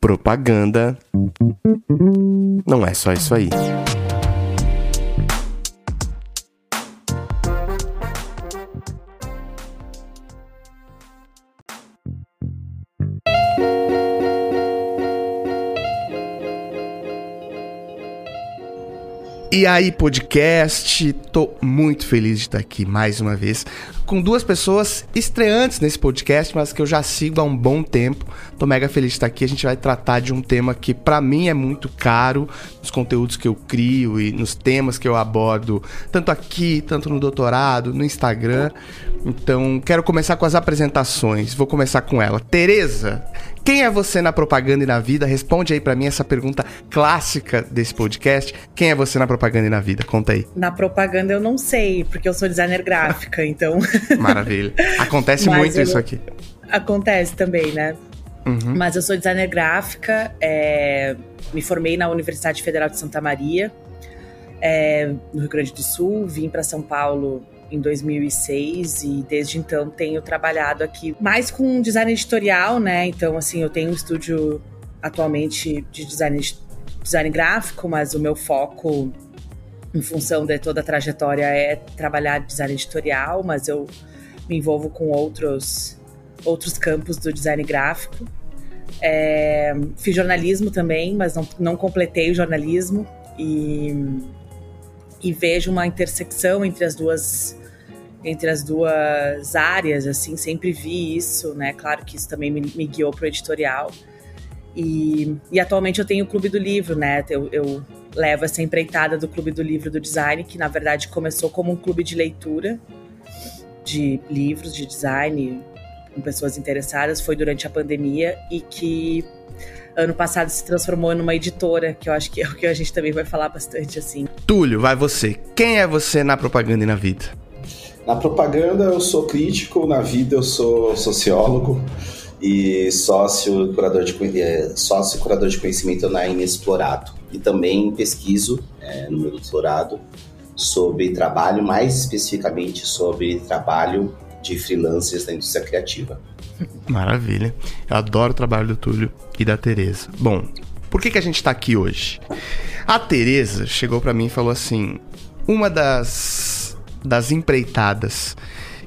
Propaganda não é só isso aí. E aí, podcast, tô muito feliz de estar aqui mais uma vez com duas pessoas estreantes nesse podcast, mas que eu já sigo há um bom tempo. Tô mega feliz de estar aqui. A gente vai tratar de um tema que para mim é muito caro nos conteúdos que eu crio e nos temas que eu abordo, tanto aqui, tanto no doutorado, no Instagram. Então, quero começar com as apresentações. Vou começar com ela. Tereza, quem é você na propaganda e na vida? Responde aí para mim essa pergunta clássica desse podcast. Quem é você na propaganda e na vida? Conta aí. Na propaganda eu não sei, porque eu sou designer gráfica, então. Maravilha. Acontece muito isso aqui. Acontece também, né? Uhum. Mas eu sou designer gráfica, é... me formei na Universidade Federal de Santa Maria, é... no Rio Grande do Sul, vim para São Paulo em 2006 e desde então tenho trabalhado aqui mais com design editorial, né? Então, assim, eu tenho um estúdio atualmente de design, design gráfico, mas o meu foco em função de toda a trajetória é trabalhar design editorial, mas eu me envolvo com outros outros campos do design gráfico. É, fiz jornalismo também, mas não, não completei o jornalismo e, e vejo uma intersecção entre as duas entre as duas áreas, assim, sempre vi isso, né? Claro que isso também me, me guiou para o editorial. E, e, atualmente eu tenho o Clube do Livro, né? Eu, eu, levo essa empreitada do Clube do Livro do Design, que na verdade começou como um clube de leitura de livros de design com pessoas interessadas, foi durante a pandemia e que ano passado se transformou numa editora, que eu acho que é o que a gente também vai falar bastante assim. Túlio, vai você. Quem é você na propaganda e na vida? Na propaganda eu sou crítico, na vida eu sou sociólogo e sócio curador de, é, sócio curador de conhecimento na Inexplorado. E também pesquiso é, no meu doutorado sobre trabalho, mais especificamente sobre trabalho de freelancers da indústria criativa. Maravilha. Eu adoro o trabalho do Túlio e da Tereza. Bom, por que, que a gente está aqui hoje? A Tereza chegou para mim e falou assim: uma das das empreitadas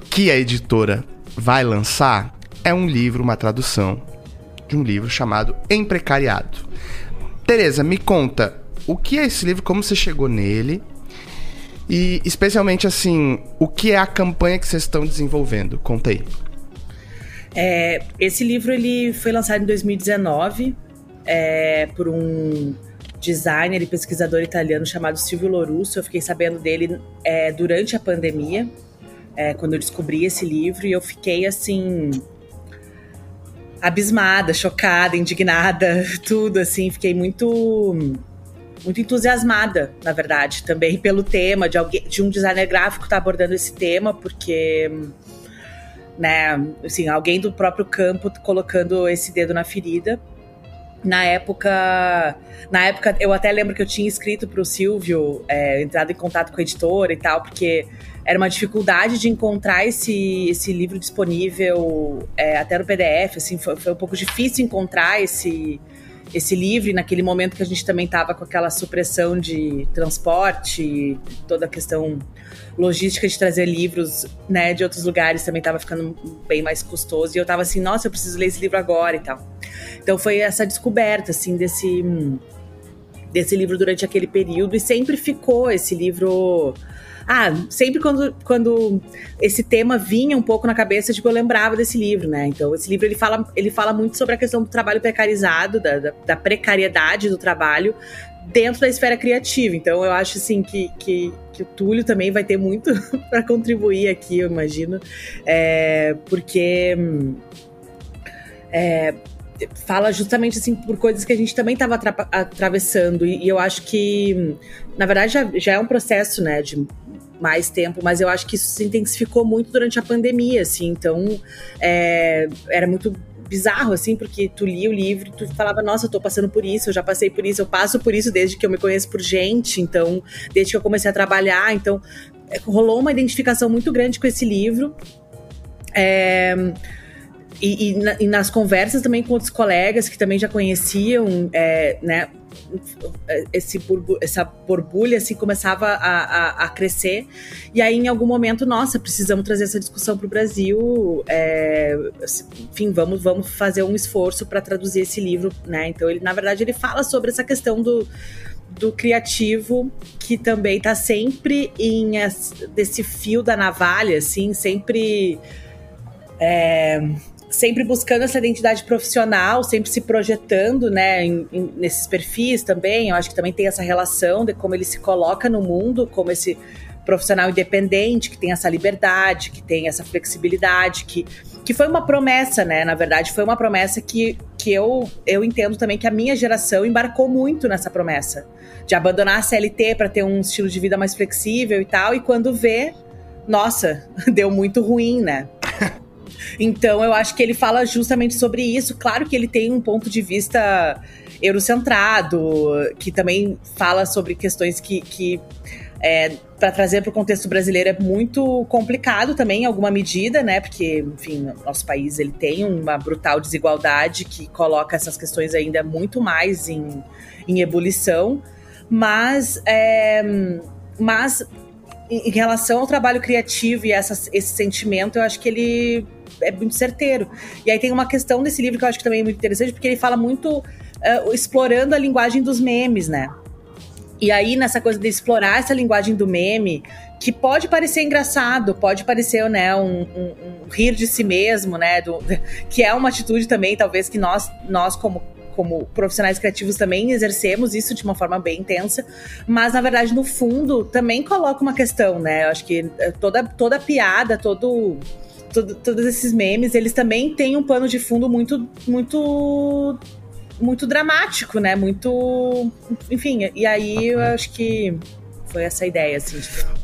que a editora vai lançar é um livro, uma tradução de um livro chamado Emprecariado. Tereza, me conta o que é esse livro, como você chegou nele e especialmente assim, o que é a campanha que vocês estão desenvolvendo? Conta aí. É, esse livro ele foi lançado em 2019 é, por um designer e pesquisador italiano chamado Silvio Lorusso. Eu fiquei sabendo dele é, durante a pandemia, é, quando eu descobri esse livro, e eu fiquei assim. abismada, chocada, indignada, tudo assim. Fiquei muito. Muito entusiasmada, na verdade, também pelo tema de, alguém, de um designer gráfico estar tá abordando esse tema, porque né, assim, alguém do próprio campo colocando esse dedo na ferida na época, na época eu até lembro que eu tinha escrito para o Silvio, é, entrado em contato com a editora e tal, porque era uma dificuldade de encontrar esse, esse livro disponível é, até no PDF, assim, foi, foi um pouco difícil encontrar esse esse livro, naquele momento que a gente também estava com aquela supressão de transporte, toda a questão logística de trazer livros né, de outros lugares também estava ficando bem mais custoso. E eu estava assim, nossa, eu preciso ler esse livro agora e tal. Então foi essa descoberta, assim, desse, desse livro durante aquele período. E sempre ficou esse livro ah, sempre quando, quando esse tema vinha um pouco na cabeça, tipo, eu lembrava desse livro, né? Então, esse livro ele fala, ele fala muito sobre a questão do trabalho precarizado, da, da, da precariedade do trabalho dentro da esfera criativa. Então, eu acho assim que, que, que o Túlio também vai ter muito para contribuir aqui, eu imagino, é, porque. É, fala justamente assim por coisas que a gente também estava atravessando. E, e, eu acho que na verdade já, já é um processo né de mais tempo, mas eu acho que isso se intensificou muito durante a pandemia, assim, então é, era muito bizarro, assim, porque tu lia o livro e tu falava, nossa, eu tô passando por isso, eu já passei por isso, eu passo por isso desde que eu me conheço por gente, então, desde que eu comecei a trabalhar, então, é, rolou uma identificação muito grande com esse livro. É, e, e, na, e, nas conversas também com outros colegas que também já conheciam, é, né, esse essa borbulha assim começava a, a, a, crescer. E aí em algum momento nossa precisamos trazer essa discussão para o Brasil é, enfim vamos vamos fazer um esforço para traduzir esse livro né? Então ele na verdade ele fala sobre essa questão do do criativo que também está sempre em desse fio da navalha assim sempre é, sempre buscando essa identidade profissional, sempre se projetando, né, em, em, nesses perfis também. Eu acho que também tem essa relação de como ele se coloca no mundo, como esse profissional independente, que tem essa liberdade, que tem essa flexibilidade, que, que foi uma promessa, né? Na verdade, foi uma promessa que, que eu, eu entendo também que a minha geração embarcou muito nessa promessa. De abandonar a CLT para ter um estilo de vida mais flexível e tal, e quando vê, nossa, deu muito ruim, né? Então eu acho que ele fala justamente sobre isso. Claro que ele tem um ponto de vista eurocentrado, que também fala sobre questões que, que é, para trazer para o contexto brasileiro é muito complicado também em alguma medida, né? Porque, enfim, nosso país ele tem uma brutal desigualdade que coloca essas questões ainda muito mais em, em ebulição. Mas, é, mas em relação ao trabalho criativo e essa, esse sentimento, eu acho que ele é muito certeiro. E aí tem uma questão desse livro que eu acho que também é muito interessante, porque ele fala muito uh, explorando a linguagem dos memes, né? E aí, nessa coisa de explorar essa linguagem do meme, que pode parecer engraçado, pode parecer, né, um, um, um rir de si mesmo, né, do, que é uma atitude também, talvez, que nós, nós como como profissionais criativos também exercemos isso de uma forma bem intensa, mas na verdade no fundo também coloca uma questão, né? Eu acho que eh, toda toda piada, todo todo, todos esses memes, eles também têm um pano de fundo muito, muito, muito dramático, né? Muito, enfim. E aí eu acho que foi essa ideia, assim.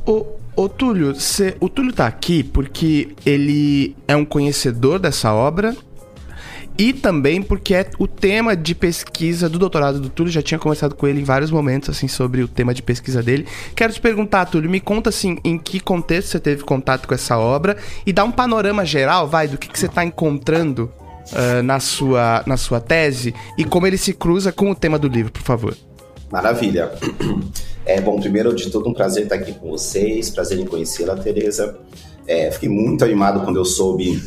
O, o Túlio, cê, o Túlio tá aqui porque ele é um conhecedor dessa obra e também porque é o tema de pesquisa do doutorado do Túlio. Já tinha conversado com ele em vários momentos, assim, sobre o tema de pesquisa dele. Quero te perguntar, Túlio, me conta, assim, em que contexto você teve contato com essa obra e dá um panorama geral, vai, do que, que você está encontrando uh, na, sua, na sua tese e como ele se cruza com o tema do livro, por favor. Maravilha. É, bom, primeiro de tudo, um prazer estar aqui com vocês, prazer em conhecê-la, Tereza. É, fiquei muito animado quando eu soube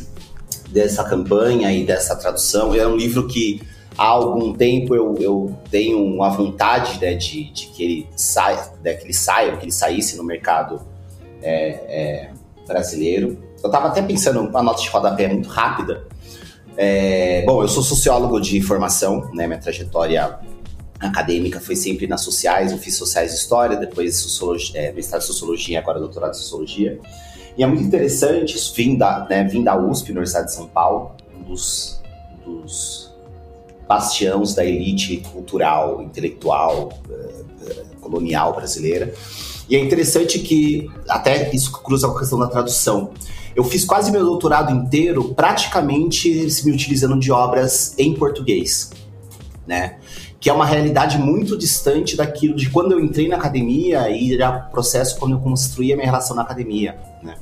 dessa campanha e dessa tradução. É um livro que há algum tempo eu, eu tenho uma vontade né, de, de, que ele saia, né, que ele saia, que ele saísse no mercado é, é, brasileiro. Eu estava até pensando, uma nota de rodapé muito rápida. É, bom, eu sou sociólogo de formação, né, minha trajetória acadêmica foi sempre nas sociais, eu fiz sociais e história, depois sociologia, é, mestrado em sociologia, agora doutorado em sociologia. E é muito interessante isso, vim da, né, vim da USP, Universidade de São Paulo, um dos, dos bastiões da elite cultural, intelectual, eh, colonial brasileira. E é interessante que até isso cruza com a questão da tradução. Eu fiz quase meu doutorado inteiro praticamente se me utilizando de obras em português, né? Que é uma realidade muito distante daquilo de quando eu entrei na academia e era processo quando eu construía minha relação na academia, né?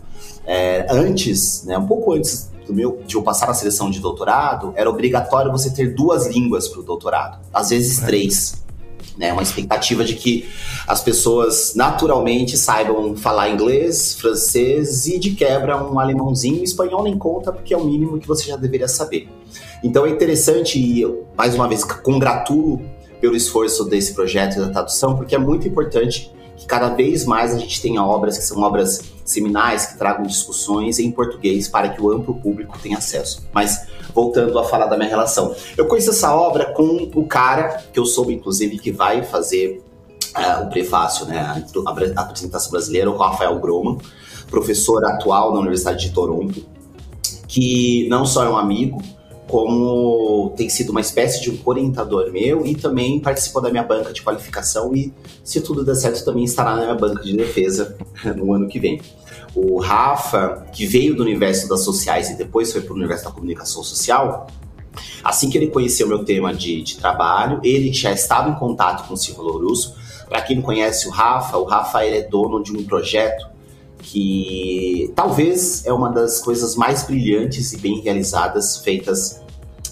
É, antes, né, um pouco antes do meu, de eu passar na seleção de doutorado, era obrigatório você ter duas línguas para o doutorado, às vezes é. três. Né, uma expectativa de que as pessoas naturalmente saibam falar inglês, francês e de quebra um alemãozinho. Espanhol nem conta porque é o mínimo que você já deveria saber. Então é interessante e eu, mais uma vez congratulo pelo esforço desse projeto da tradução porque é muito importante que cada vez mais a gente tenha obras que são obras seminais, que tragam discussões em português para que o amplo público tenha acesso. Mas voltando a falar da minha relação, eu conheço essa obra com o cara que eu soube, inclusive, que vai fazer uh, o prefácio, né, a apresentação brasileira, o Rafael Groman, professor atual na Universidade de Toronto, que não só é um amigo, como tem sido uma espécie de um orientador meu e também participou da minha banca de qualificação e, se tudo der certo, também estará na minha banca de defesa no ano que vem. O Rafa, que veio do universo das sociais e depois foi para o universo da comunicação social, assim que ele conheceu meu tema de, de trabalho, ele já estava em contato com o Silvio Lourusso. Para quem não conhece o Rafa, o Rafa ele é dono de um projeto que talvez é uma das coisas mais brilhantes e bem realizadas feitas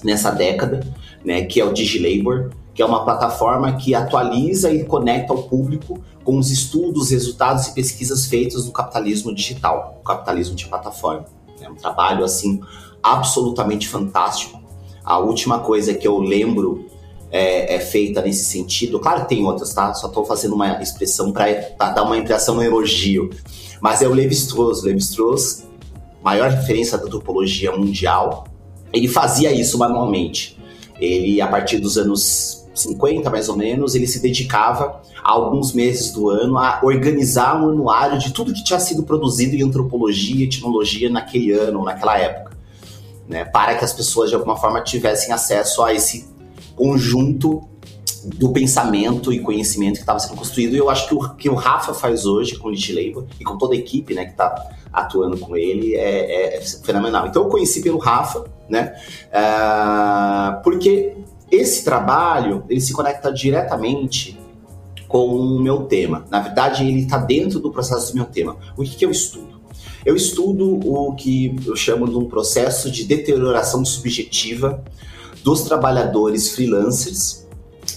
nessa década, né, que é o DigiLabor, que é uma plataforma que atualiza e conecta o público com os estudos, resultados e pesquisas feitos no capitalismo digital, o capitalismo de plataforma. É um trabalho assim absolutamente fantástico. A última coisa que eu lembro é, é feita nesse sentido, claro que tem outras, tá? Só estou fazendo uma expressão para dar uma impressão no elogio, mas é o Levi-Strauss. Levi-Strauss, maior referência da antropologia mundial, ele fazia isso manualmente. Ele, a partir dos anos 50 mais ou menos, ele se dedicava a alguns meses do ano a organizar um anuário de tudo que tinha sido produzido em antropologia e etnologia naquele ano, naquela época, né, para que as pessoas de alguma forma tivessem acesso a esse conjunto do pensamento e conhecimento que estava sendo construído. E eu acho que o que o Rafa faz hoje com o Labor e com toda a equipe, né, que está atuando com ele é, é, é, fenomenal. Então eu conheci pelo Rafa, né, uh, porque esse trabalho, ele se conecta diretamente com o meu tema. Na verdade, ele está dentro do processo do meu tema. O que, que eu estudo? Eu estudo o que eu chamo de um processo de deterioração subjetiva dos trabalhadores freelancers,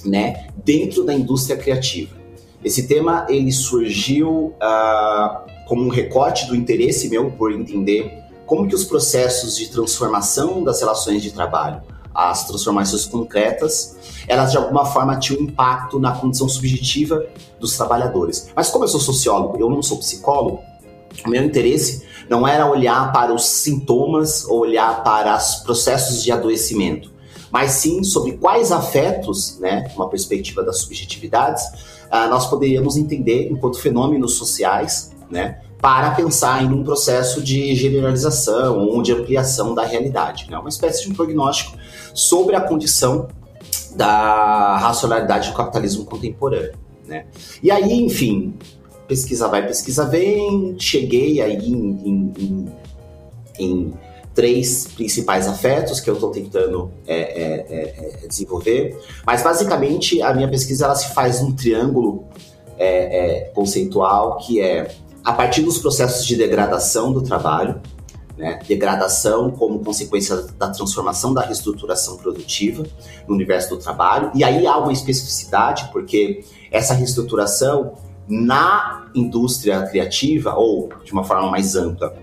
né, dentro da indústria criativa. Esse tema ele surgiu uh, como um recorte do interesse meu por entender como que os processos de transformação das relações de trabalho as transformações concretas, elas de alguma forma tinham impacto na condição subjetiva dos trabalhadores. Mas como eu sou sociólogo, eu não sou psicólogo, o meu interesse não era olhar para os sintomas ou olhar para os processos de adoecimento, mas sim sobre quais afetos, né, uma perspectiva das subjetividades, uh, nós poderíamos entender enquanto fenômenos sociais, né, para pensar em um processo de generalização ou de ampliação da realidade. Né? Uma espécie de um prognóstico sobre a condição da racionalidade do capitalismo contemporâneo. Né? E aí, enfim, pesquisa vai, pesquisa vem, cheguei aí em, em, em, em três principais afetos que eu estou tentando é, é, é, é, desenvolver, mas basicamente a minha pesquisa ela se faz num triângulo é, conceitual que é a partir dos processos de degradação do trabalho, né? degradação como consequência da transformação da reestruturação produtiva no universo do trabalho. E aí há uma especificidade, porque essa reestruturação na indústria criativa, ou de uma forma mais ampla,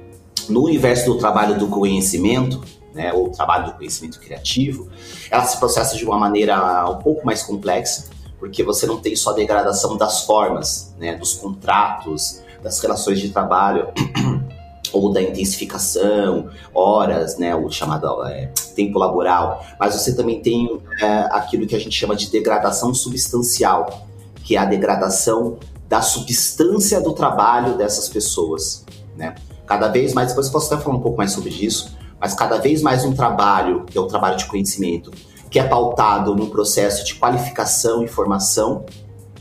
no universo do trabalho do conhecimento, né, ou trabalho do conhecimento criativo, ela se processa de uma maneira um pouco mais complexa, porque você não tem só a degradação das formas, né, dos contratos, das relações de trabalho ou da intensificação, horas, né, o chamado é, tempo laboral, mas você também tem é, aquilo que a gente chama de degradação substancial, que é a degradação da substância do trabalho dessas pessoas, né? Cada vez mais, depois posso até falar um pouco mais sobre isso, mas cada vez mais um trabalho, que é o trabalho de conhecimento, que é pautado num processo de qualificação e formação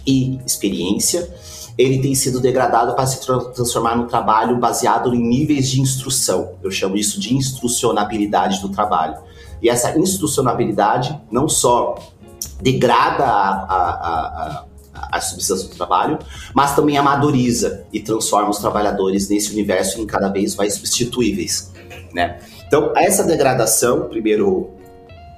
e experiência, ele tem sido degradado para se transformar num trabalho baseado em níveis de instrução. Eu chamo isso de instrucionabilidade do trabalho. E essa instrucionabilidade não só degrada a, a, a, a, a substância do trabalho, mas também amadoriza e transforma os trabalhadores nesse universo em cada vez mais substituíveis. Né? Então, essa degradação, primeiro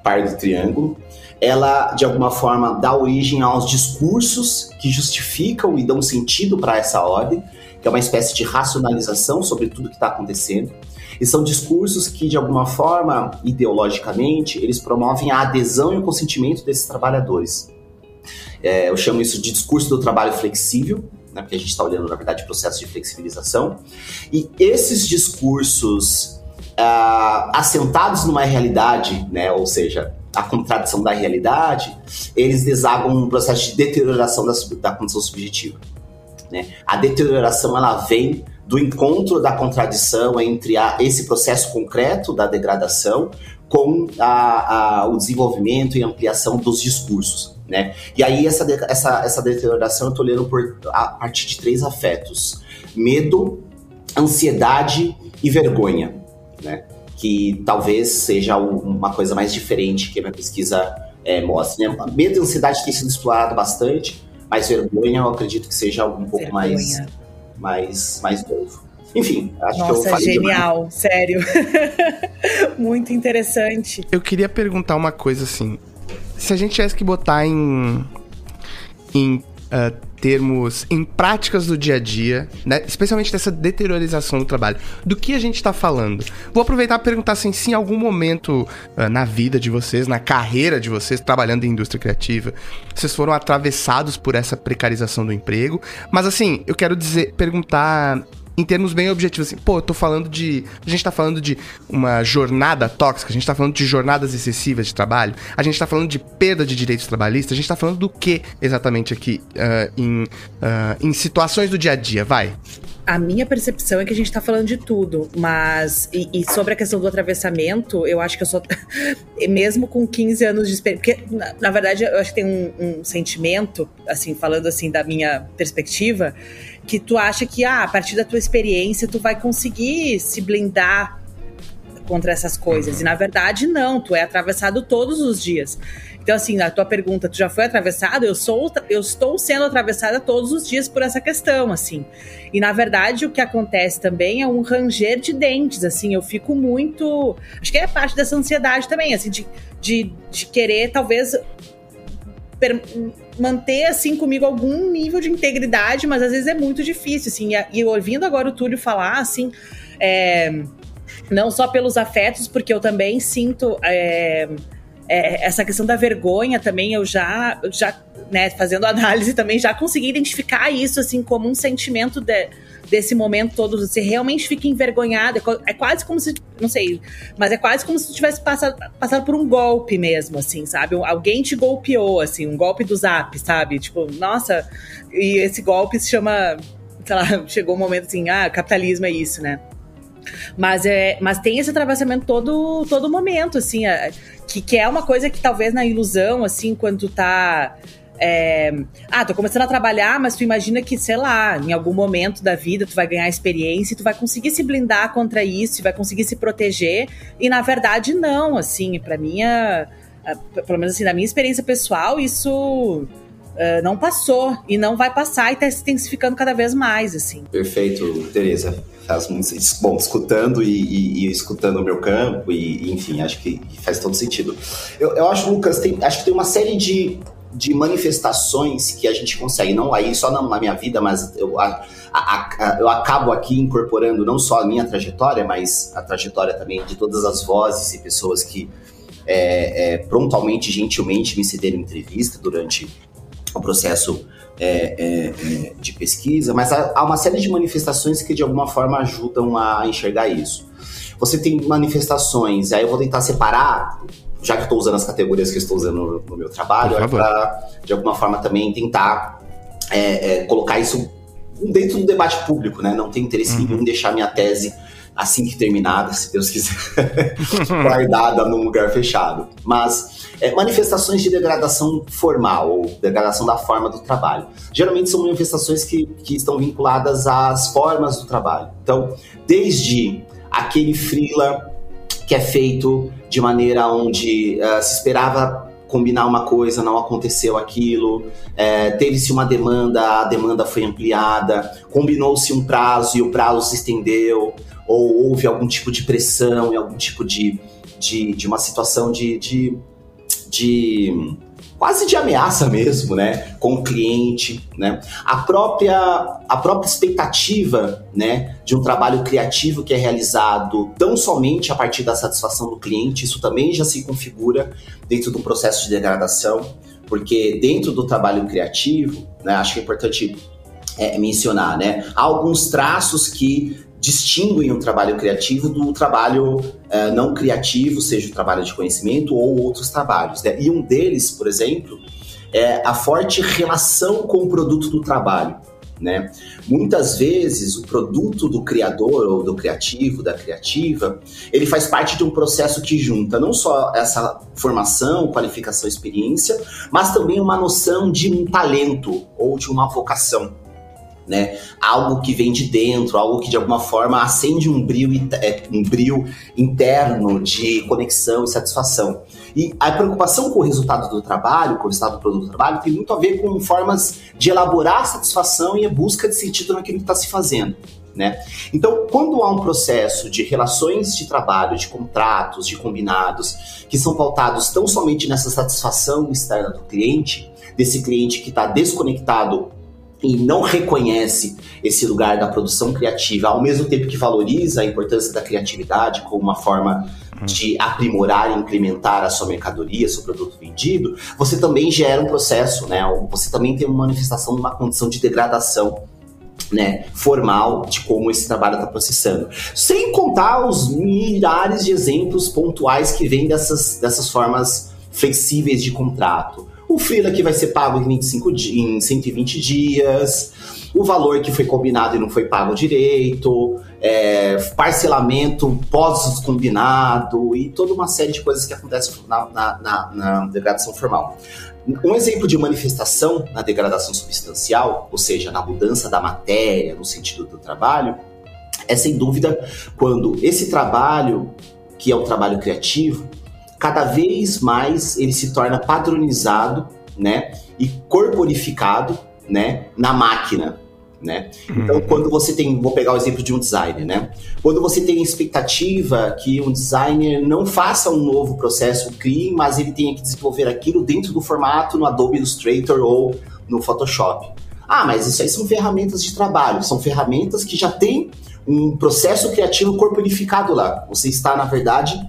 par do triângulo, ela de alguma forma dá origem aos discursos que justificam e dão sentido para essa ordem, que é uma espécie de racionalização sobre tudo que está acontecendo. E são discursos que, de alguma forma, ideologicamente, eles promovem a adesão e o consentimento desses trabalhadores. É, eu chamo isso de discurso do trabalho flexível, né, porque a gente está olhando, na verdade, processo de flexibilização. E esses discursos uh, assentados numa realidade, né, ou seja, a contradição da realidade, eles desagam um processo de deterioração da, da condição subjetiva. Né? A deterioração ela vem do encontro da contradição entre a, esse processo concreto da degradação com a, a, o desenvolvimento e ampliação dos discursos. Né? E aí essa, essa, essa deterioração eu estou lendo por, a partir de três afetos: medo, ansiedade e vergonha. Né? que talvez seja uma coisa mais diferente que a minha pesquisa é, mostra. Né? Medo e ansiedade tem sido explorado bastante, mas vergonha eu acredito que seja um pouco mais, mais, mais novo. Enfim, acho Nossa, que eu falei genial, demais. sério. Muito interessante. Eu queria perguntar uma coisa assim. Se a gente tivesse que botar em. em uh, termos. em práticas do dia a dia, né? Especialmente dessa deteriorização do trabalho. Do que a gente tá falando? Vou aproveitar e perguntar assim, se em algum momento uh, na vida de vocês, na carreira de vocês, trabalhando em indústria criativa, vocês foram atravessados por essa precarização do emprego. Mas assim, eu quero dizer, perguntar em termos bem objetivos, assim, pô, eu tô falando de. A gente tá falando de uma jornada tóxica, a gente tá falando de jornadas excessivas de trabalho, a gente tá falando de perda de direitos trabalhistas, a gente tá falando do que exatamente aqui uh, em, uh, em situações do dia a dia, vai? A minha percepção é que a gente tá falando de tudo, mas. E, e sobre a questão do atravessamento, eu acho que eu sou. mesmo com 15 anos de experiência. Porque, na, na, verdade, eu acho que tem um, um sentimento, assim, falando assim da minha perspectiva, que tu acha que ah, a partir da tua experiência tu vai conseguir se blindar contra essas coisas. E na verdade, não, tu é atravessado todos os dias. Então, assim, a tua pergunta, tu já foi atravessado? Eu sou, eu estou sendo atravessada todos os dias por essa questão, assim. E na verdade, o que acontece também é um ranger de dentes, assim. Eu fico muito. Acho que é parte dessa ansiedade também, assim, de, de, de querer, talvez, manter assim comigo algum nível de integridade, mas às vezes é muito difícil, assim. E, ouvindo agora o Túlio falar, assim, é, não só pelos afetos, porque eu também sinto é, é, essa questão da vergonha também, eu já, já né, fazendo análise também, já consegui identificar isso, assim, como um sentimento de, desse momento todo, você realmente fica envergonhado, é, é quase como se, não sei, mas é quase como se tivesse passado, passado por um golpe mesmo, assim, sabe? Alguém te golpeou, assim, um golpe do zap, sabe? Tipo, nossa, e esse golpe se chama, sei lá, chegou um momento assim, ah, capitalismo é isso, né? Mas, é, mas tem esse atravessamento todo, todo momento, assim, é, que, que é uma coisa que talvez na ilusão, assim, quando tu tá é, ah, tô começando a trabalhar, mas tu imagina que, sei lá, em algum momento da vida tu vai ganhar experiência e tu vai conseguir se blindar contra isso, vai conseguir se proteger. E na verdade, não, assim, para mim, a, a, pelo menos assim, na minha experiência pessoal, isso. Uh, não passou e não vai passar e tá se intensificando cada vez mais, assim. Perfeito, Tereza. Bom, escutando e, e, e, escutando o meu campo, e enfim, acho que faz todo sentido. Eu, eu acho, Lucas, tem, acho que tem uma série de de manifestações que a gente consegue, não aí só na minha vida, mas eu, a, a, a, eu acabo aqui incorporando não só a minha trajetória, mas a trajetória também de todas as vozes e pessoas que é, é, prontamente, gentilmente me cederam entrevista durante o processo é, é, é, de pesquisa, mas há, há uma série de manifestações que de alguma forma ajudam a enxergar isso. Você tem manifestações, aí eu vou tentar separar já que estou usando as categorias que estou usando no, no meu trabalho, é para, de alguma forma, também tentar é, é, colocar isso dentro do debate público, né? Não tenho interesse uhum. nenhum em deixar minha tese assim que terminada, se Deus quiser, guardada num lugar fechado. Mas é, manifestações de degradação formal, ou degradação da forma do trabalho. Geralmente são manifestações que, que estão vinculadas às formas do trabalho. Então, desde aquele freela que é feito de maneira onde uh, se esperava combinar uma coisa, não aconteceu aquilo, é, teve-se uma demanda, a demanda foi ampliada, combinou-se um prazo e o prazo se estendeu, ou houve algum tipo de pressão e algum tipo de, de, de uma situação de, de, de quase de ameaça mesmo, né, com o cliente, né? A própria a própria expectativa, né, de um trabalho criativo que é realizado tão somente a partir da satisfação do cliente, isso também já se configura dentro do processo de degradação, porque dentro do trabalho criativo, né, acho que é importante é, mencionar, né, há alguns traços que distinguem o trabalho criativo do trabalho uh, não criativo, seja o trabalho de conhecimento ou outros trabalhos. Né? E um deles, por exemplo, é a forte relação com o produto do trabalho. Né? Muitas vezes o produto do criador ou do criativo, da criativa, ele faz parte de um processo que junta não só essa formação, qualificação, experiência, mas também uma noção de um talento ou de uma vocação né? Algo que vem de dentro, algo que de alguma forma acende um brilho, é, um brilho interno de conexão e satisfação. E a preocupação com o resultado do trabalho, com o resultado do produto do trabalho, tem muito a ver com formas de elaborar a satisfação e a busca de sentido naquilo que está se fazendo. Né? Então, quando há um processo de relações de trabalho, de contratos, de combinados, que são pautados tão somente nessa satisfação externa do cliente, desse cliente que está desconectado e não reconhece esse lugar da produção criativa, ao mesmo tempo que valoriza a importância da criatividade como uma forma de aprimorar e incrementar a sua mercadoria, seu produto vendido, você também gera um processo, né? Você também tem uma manifestação de uma condição de degradação né, formal de como esse trabalho está processando. Sem contar os milhares de exemplos pontuais que vêm dessas, dessas formas flexíveis de contrato. O freela que vai ser pago em, 25 em 120 dias, o valor que foi combinado e não foi pago direito, é, parcelamento pós-combinado e toda uma série de coisas que acontecem na, na, na, na degradação formal. Um exemplo de manifestação na degradação substancial, ou seja, na mudança da matéria no sentido do trabalho, é sem dúvida quando esse trabalho, que é o trabalho criativo, cada vez mais ele se torna padronizado, né, e corporificado, né, na máquina, né? Então, uhum. quando você tem, vou pegar o exemplo de um designer, né? Quando você tem expectativa que um designer não faça um novo processo, crie, mas ele tenha que desenvolver aquilo dentro do formato no Adobe Illustrator ou no Photoshop. Ah, mas isso aí são ferramentas de trabalho, são ferramentas que já têm um processo criativo corporificado lá. Você está, na verdade,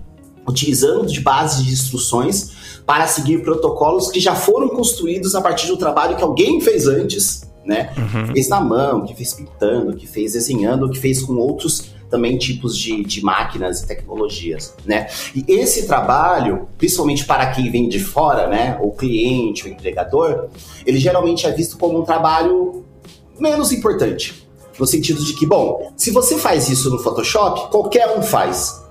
utilizando de bases de instruções para seguir protocolos que já foram construídos a partir do trabalho que alguém fez antes né? Uhum. Que fez na mão, que fez pintando, que fez desenhando, que fez com outros também tipos de, de máquinas e tecnologias, né? E esse trabalho, principalmente para quem vem de fora, né? O cliente, o empregador, ele geralmente é visto como um trabalho menos importante. No sentido de que, bom, se você faz isso no Photoshop, qualquer um faz.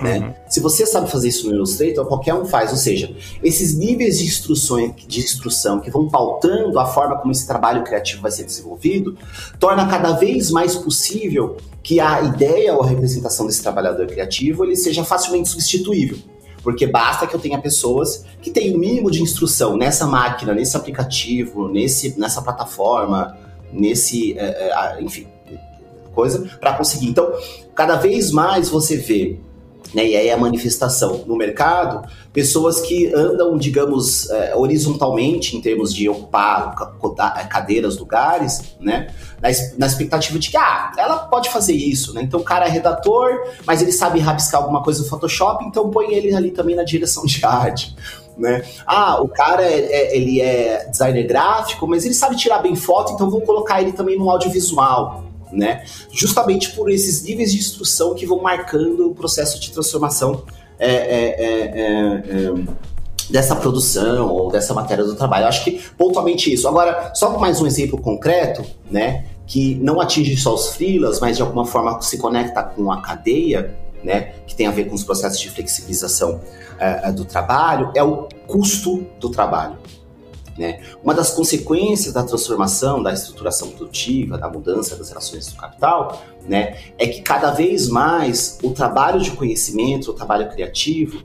Né? Uhum. Se você sabe fazer isso no Illustrator, qualquer um faz. Ou seja, esses níveis de, instruções, de instrução que vão pautando a forma como esse trabalho criativo vai ser desenvolvido, torna cada vez mais possível que a ideia ou a representação desse trabalhador criativo ele seja facilmente substituível. Porque basta que eu tenha pessoas que tenham o um mínimo de instrução nessa máquina, nesse aplicativo, nesse, nessa plataforma, nesse. É, é, enfim, coisa, para conseguir. Então, cada vez mais você vê né? E aí a manifestação no mercado, pessoas que andam, digamos, é, horizontalmente em termos de ocupar é, cadeiras, lugares, né? Na, na, expectativa de que, ah, ela pode fazer isso, né? Então o cara é redator, mas ele sabe rabiscar alguma coisa no Photoshop, então põe ele ali também na direção de arte. Né? Ah, o cara é, é, ele é designer gráfico, mas ele sabe tirar bem foto, então vou colocar ele também no audiovisual né? Justamente por esses níveis de instrução que vão marcando o processo de transformação é, é, é, é, é dessa produção ou dessa matéria do trabalho. Eu acho que pontualmente isso. Agora, só mais um exemplo concreto, né? Que não atinge só os freelas, mas de alguma forma se conecta com a cadeia, né? Que tem a ver com os processos de flexibilização uh, do trabalho, é o custo do trabalho. Né? Uma das consequências da transformação, da estruturação produtiva, da mudança das relações do capital, né, é que cada vez mais o trabalho de conhecimento, o trabalho criativo,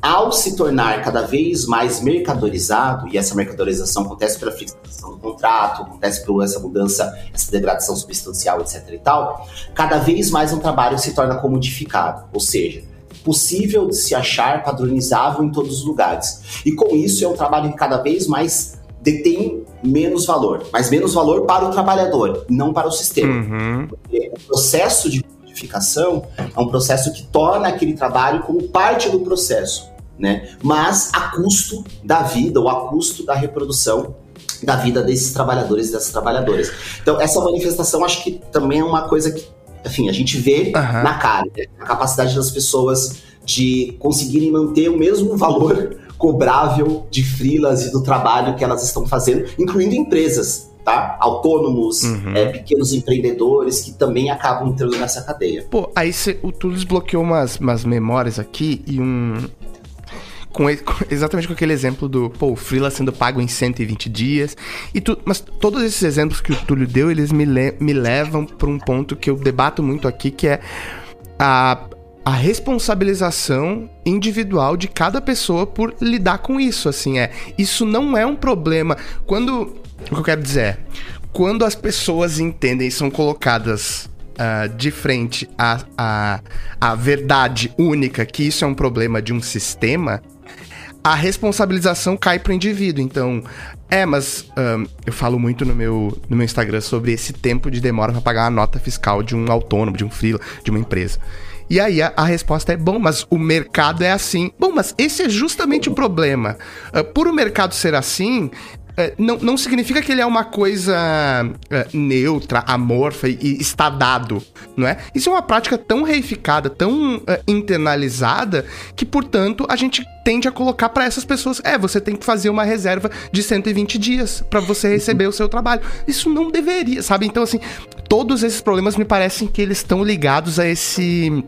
ao se tornar cada vez mais mercadorizado, e essa mercadorização acontece pela fixação do contrato, acontece por essa mudança, essa degradação substancial, etc. e tal, cada vez mais um trabalho se torna comodificado, ou seja, possível de se achar padronizável em todos os lugares. E com isso é um trabalho que cada vez mais detém menos valor, mas menos valor para o trabalhador, não para o sistema. Uhum. O processo de codificação é um processo que torna aquele trabalho como parte do processo, né? Mas a custo da vida ou a custo da reprodução da vida desses trabalhadores e dessas trabalhadoras. Então, essa manifestação acho que também é uma coisa que, enfim, a gente vê uhum. na cara, né? a capacidade das pessoas de conseguirem manter o mesmo valor cobrável de frilas e do trabalho que elas estão fazendo, incluindo empresas, tá? Autônomos, uhum. é, pequenos empreendedores que também acabam entrando nessa cadeia. Pô, aí cê, o Tulis bloqueou umas, umas memórias aqui e um. Com, exatamente com aquele exemplo do, pô, o freela sendo pago em 120 dias. E tu, mas todos esses exemplos que o Túlio deu, eles me, le, me levam para um ponto que eu debato muito aqui, que é a, a responsabilização individual de cada pessoa por lidar com isso, assim, é. Isso não é um problema. Quando o que eu quero dizer é, quando as pessoas entendem e são colocadas uh, de frente à, à, à verdade única que isso é um problema de um sistema, a responsabilização cai para o indivíduo. Então, é, mas um, eu falo muito no meu, no meu Instagram sobre esse tempo de demora para pagar a nota fiscal de um autônomo, de um freela, de uma empresa. E aí a, a, resposta é: bom, mas o mercado é assim. Bom, mas esse é justamente o problema. Uh, por o mercado ser assim, é, não, não significa que ele é uma coisa é, neutra, amorfa e, e está dado, não é? Isso é uma prática tão reificada, tão é, internalizada, que, portanto, a gente tende a colocar para essas pessoas: é, você tem que fazer uma reserva de 120 dias para você receber o seu trabalho. Isso não deveria, sabe? Então, assim, todos esses problemas me parecem que eles estão ligados a esse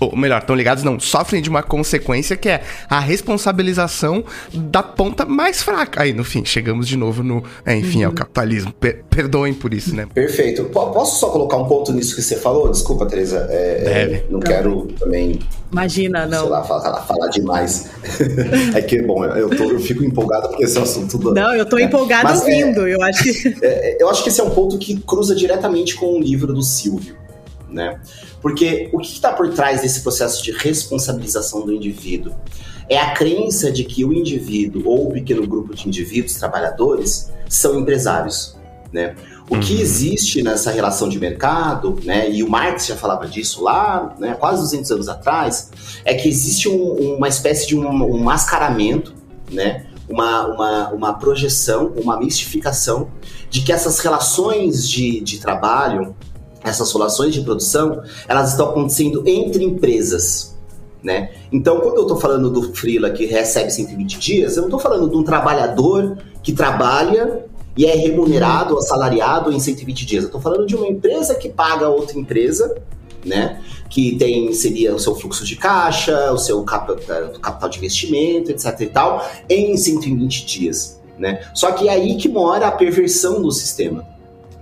ou melhor, estão ligados, não, sofrem de uma consequência que é a responsabilização da ponta mais fraca. Aí, no fim, chegamos de novo no. É, enfim, uhum. é o uhum. capitalismo. Per perdoem por isso, né? Perfeito. P posso só colocar um ponto nisso que você falou? Desculpa, Tereza. É, Deve. não quero também. Imagina, não. Sei lá, falar, falar demais. é que, bom, eu, tô, eu fico empolgado porque esse é assunto do. Não, eu tô é. empolgado ouvindo. É, eu acho que. É, eu acho que esse é um ponto que cruza diretamente com o livro do Silvio né? Porque o que está por trás desse processo de responsabilização do indivíduo? É a crença de que o indivíduo ou o pequeno grupo de indivíduos trabalhadores são empresários, né? O uhum. que existe nessa relação de mercado, né, e o Marx já falava disso lá, né, quase 200 anos atrás, é que existe um, uma espécie de um, um mascaramento, né, uma, uma, uma projeção, uma mistificação de que essas relações de, de trabalho, essas relações de produção, elas estão acontecendo entre empresas, né? Então, quando eu estou falando do freela que recebe 120 dias, eu não estou falando de um trabalhador que trabalha e é remunerado, assalariado em 120 dias. Eu estou falando de uma empresa que paga outra empresa, né? Que tem seria o seu fluxo de caixa, o seu capital de investimento, etc. e tal, em 120 dias, né? Só que é aí que mora a perversão do sistema,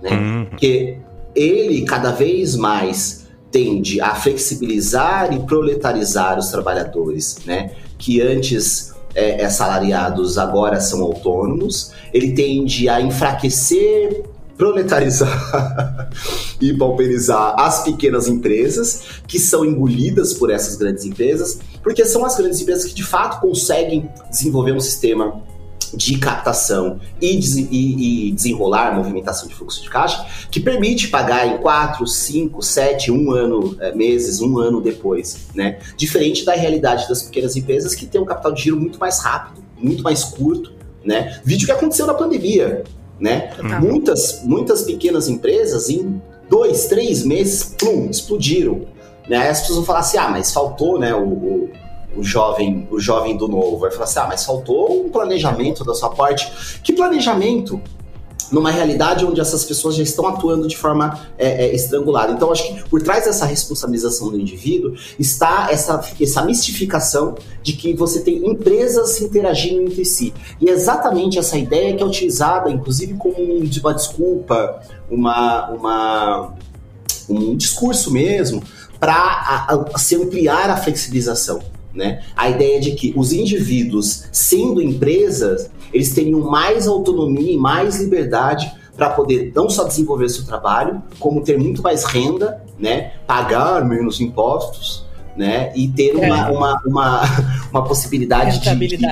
né? Uhum. Porque ele cada vez mais tende a flexibilizar e proletarizar os trabalhadores, né? Que antes é, é salariados agora são autônomos. Ele tende a enfraquecer proletarizar e pauperizar as pequenas empresas que são engolidas por essas grandes empresas, porque são as grandes empresas que de fato conseguem desenvolver um sistema de captação e, e, e, desenrolar movimentação de fluxo de caixa, que permite pagar em 4, 5, 7, 1 ano, é, meses, um ano depois, né? Diferente da realidade das pequenas empresas que tem um capital de giro muito mais rápido, muito mais curto, né? Vídeo que aconteceu na pandemia, né? Muitas, muitas pequenas empresas em dois, três meses, plum, explodiram. Né? As pessoas vão falar assim, ah, mas faltou, né, o, o o jovem, o jovem do novo. Vai falar assim: ah, mas faltou um planejamento da sua parte. Que planejamento? Numa realidade onde essas pessoas já estão atuando de forma é, é, estrangulada. Então, acho que por trás dessa responsabilização do indivíduo está essa, essa mistificação de que você tem empresas interagindo entre si. E é exatamente essa ideia que é utilizada, inclusive, como uma desculpa, uma, uma, um discurso mesmo, para se ampliar a flexibilização. Né? A ideia de que os indivíduos, sendo empresas, eles tenham mais autonomia e mais liberdade para poder não só desenvolver seu trabalho, como ter muito mais renda, né? pagar menos impostos, né? E ter uma, é. uma, uma, uma, possibilidade de, de,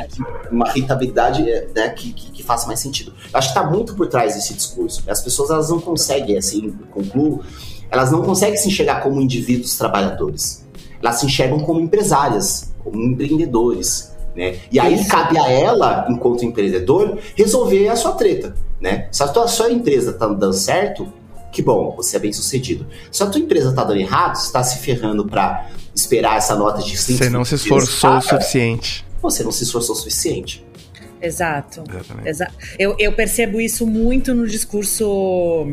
uma rentabilidade né? que, que, que, faça mais sentido. Eu acho que está muito por trás desse discurso. As pessoas elas não conseguem, assim, concluo, elas não conseguem se enxergar como indivíduos trabalhadores. Elas se enxergam como empresárias como empreendedores. Né? E aí Isso. cabe a ela, enquanto empreendedor, resolver a sua treta. Né? Se a tua, sua empresa está dando certo, que bom, você é bem sucedido. Se a tua empresa está dando errado, você está se ferrando para esperar essa nota de 5 Você não se esforçou o suficiente. Você não se esforçou o suficiente. Exato. Exato. Eu, eu percebo isso muito no discurso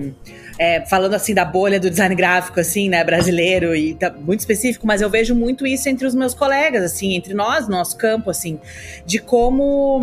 é, falando assim da bolha do design gráfico, assim, né, brasileiro, e tá muito específico, mas eu vejo muito isso entre os meus colegas, assim, entre nós, nosso campo, assim, de como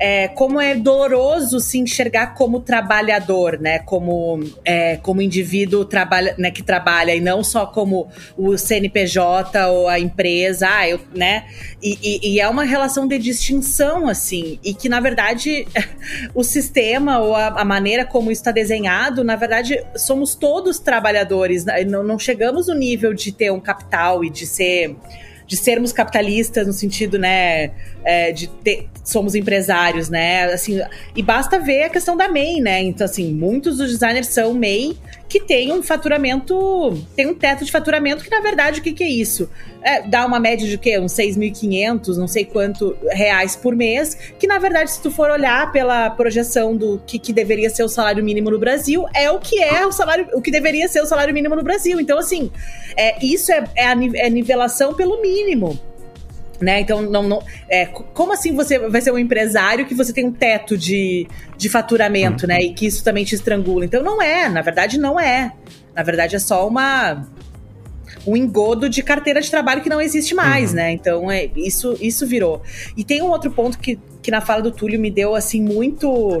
é, como é doloroso se enxergar como trabalhador, né, como, é, como indivíduo trabalha, né, que trabalha, e não só como o CNPJ ou a empresa, ah, eu, né, e, e, e é uma relação de distinção, assim, e que, na verdade, o sistema ou a, a maneira como está desenhado, na verdade, somos todos trabalhadores, né? não, não chegamos no nível de ter um capital e de ser de sermos capitalistas no sentido, né, é, de ter, somos empresários, né, assim, e basta ver a questão da MEI, né, então, assim, muitos dos designers são MEI que tem um faturamento, tem um teto de faturamento que, na verdade, o que, que é isso? É, dá uma média de quê? Uns 6.500, não sei quanto reais por mês, que, na verdade, se tu for olhar pela projeção do que, que deveria ser o salário mínimo no Brasil, é o que é o salário, o que deveria ser o salário mínimo no Brasil. Então, assim, é, isso é, é a é nivelação pelo mínimo né? Então, não, não, é, como assim você vai ser um empresário que você tem um teto de, de faturamento, né? E que isso também te estrangula. Então, não é, na verdade, não é. Na verdade, é só uma um engodo de carteira de trabalho que não existe mais, uhum. né? Então, é, isso, isso virou. E tem um outro ponto que, que na fala do Túlio me deu, assim, muito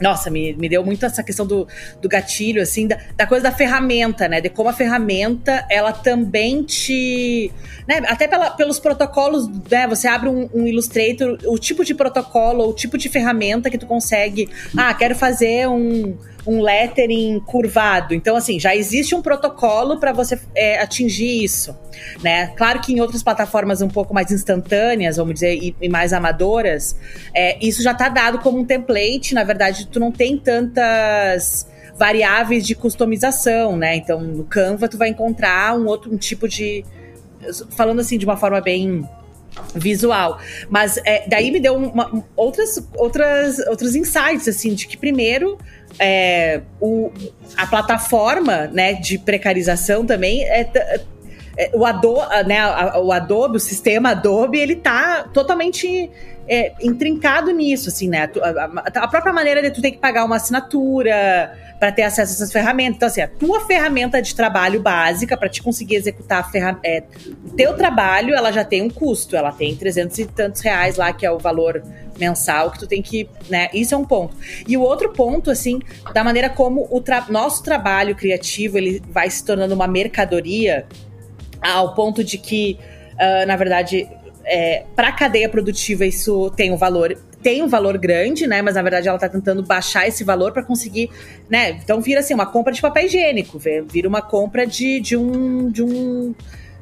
nossa, me, me deu muito essa questão do, do gatilho, assim, da, da coisa da ferramenta, né? De como a ferramenta, ela também te. Né? Até pela, pelos protocolos, né? Você abre um, um Illustrator, o tipo de protocolo, o tipo de ferramenta que tu consegue. Ah, quero fazer um um lettering curvado. Então, assim, já existe um protocolo para você é, atingir isso, né? Claro que em outras plataformas um pouco mais instantâneas, vamos dizer, e, e mais amadoras, é, isso já está dado como um template. Na verdade, tu não tem tantas variáveis de customização, né? Então, no Canva tu vai encontrar um outro um tipo de falando assim de uma forma bem visual. Mas é, daí me deu uma, outras, outras, outros insights, assim, de que primeiro é, o, a plataforma né, de precarização também é, é o Adobe, né, o Adobe, o sistema Adobe, ele tá totalmente é, intrincado nisso, assim, né? A, a, a, própria maneira de tu ter que pagar uma assinatura para ter acesso a essas ferramentas. Então, assim, a tua ferramenta de trabalho básica para te conseguir executar é, o teu trabalho, ela já tem um custo. Ela tem 300 e tantos reais lá, que é o valor mensal que tu tem que, né? Isso é um ponto. E o outro ponto, assim, da maneira como o tra nosso trabalho criativo ele vai se tornando uma mercadoria ao ponto de que, uh, na verdade, é, para a cadeia produtiva isso tem um valor tem um valor grande, né? Mas na verdade ela está tentando baixar esse valor para conseguir, né? Então vira assim uma compra de papel higiênico, vira uma compra de, de um de um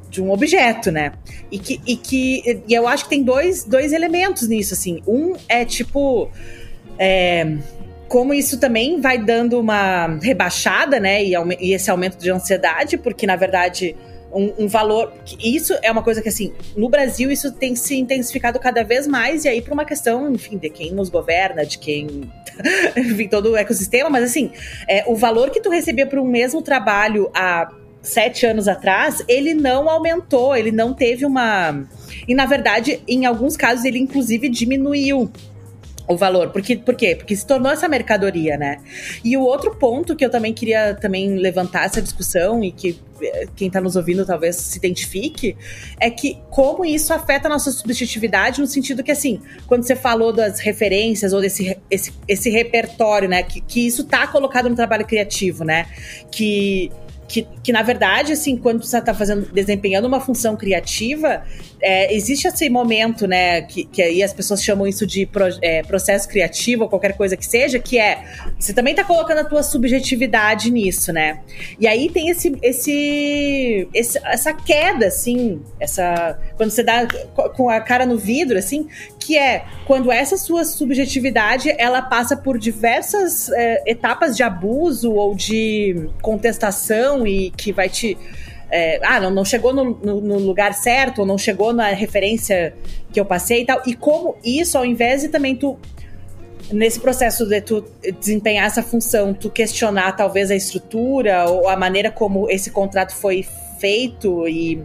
de um objeto, né? E que, e que e eu acho que tem dois, dois elementos nisso, assim. Um é tipo. É, como isso também vai dando uma rebaixada, né? E, e esse aumento de ansiedade, porque na verdade um, um, valor. Isso é uma coisa que, assim, no Brasil isso tem se intensificado cada vez mais, e aí por uma questão, enfim, de quem nos governa, de quem. enfim, todo o ecossistema, mas assim, é, o valor que tu recebia por um mesmo trabalho há sete anos atrás, ele não aumentou, ele não teve uma. E na verdade, em alguns casos, ele inclusive diminuiu o valor. Porque, por quê? Porque se tornou essa mercadoria, né? E o outro ponto que eu também queria também levantar essa discussão e que eh, quem está nos ouvindo talvez se identifique, é que como isso afeta a nossa subjetividade no sentido que, assim, quando você falou das referências ou desse esse, esse repertório, né? Que, que isso tá colocado no trabalho criativo, né? Que que, que na verdade, assim, quando você está fazendo, desempenhando uma função criativa, é, existe esse momento, né, que, que aí as pessoas chamam isso de pro, é, processo criativo ou qualquer coisa que seja, que é você também está colocando a tua subjetividade nisso, né? E aí tem esse, esse, esse, essa queda, assim, essa quando você dá com a cara no vidro, assim, que é quando essa sua subjetividade ela passa por diversas é, etapas de abuso ou de contestação e que vai te é, ah, não, não chegou no, no, no, lugar certo, ou não chegou na referência que eu passei e tal. E como isso, ao invés de também tu, nesse processo de tu desempenhar essa função, tu questionar talvez a estrutura ou a maneira como esse contrato foi feito e,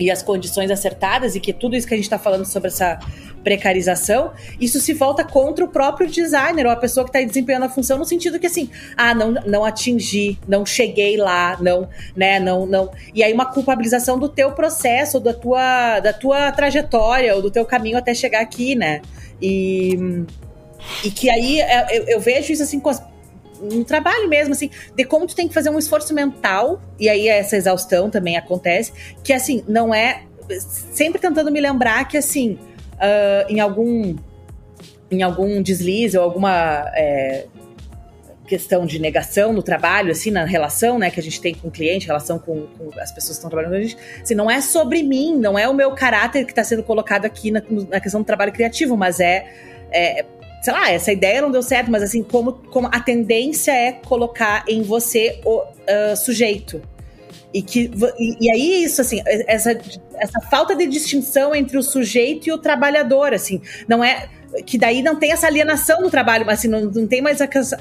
e as condições acertadas, e que tudo isso que a gente está falando sobre essa precarização, isso se volta contra o próprio designer ou a pessoa que está desempenhando a função no sentido que assim, ah, não, não atingi, não cheguei lá, não, né, não, não. E aí uma culpabilização do teu processo, da tua, da tua trajetória ou do teu caminho até chegar aqui, né? E, e que aí é, eu, eu vejo isso assim com as, um trabalho mesmo, assim, de como tu tem que fazer um esforço mental, e aí essa exaustão também acontece, que assim, não é. Sempre tentando me lembrar que assim, uh, em algum em algum deslize ou alguma é, questão de negação no trabalho, assim, na relação, né, que a gente tem com o cliente, relação com, com as pessoas que estão trabalhando com a gente, assim, não é sobre mim, não é o meu caráter que está sendo colocado aqui na, na, questão do trabalho criativo, mas é, é, sei lá, essa ideia não deu certo, mas assim, como, como a tendência é colocar em você o uh, sujeito. E, que, e, e, aí, isso, assim, essa, essa falta de distinção entre o sujeito e o trabalhador, assim, não é que daí não tem essa alienação no trabalho, mas assim, não, não tem mais essa,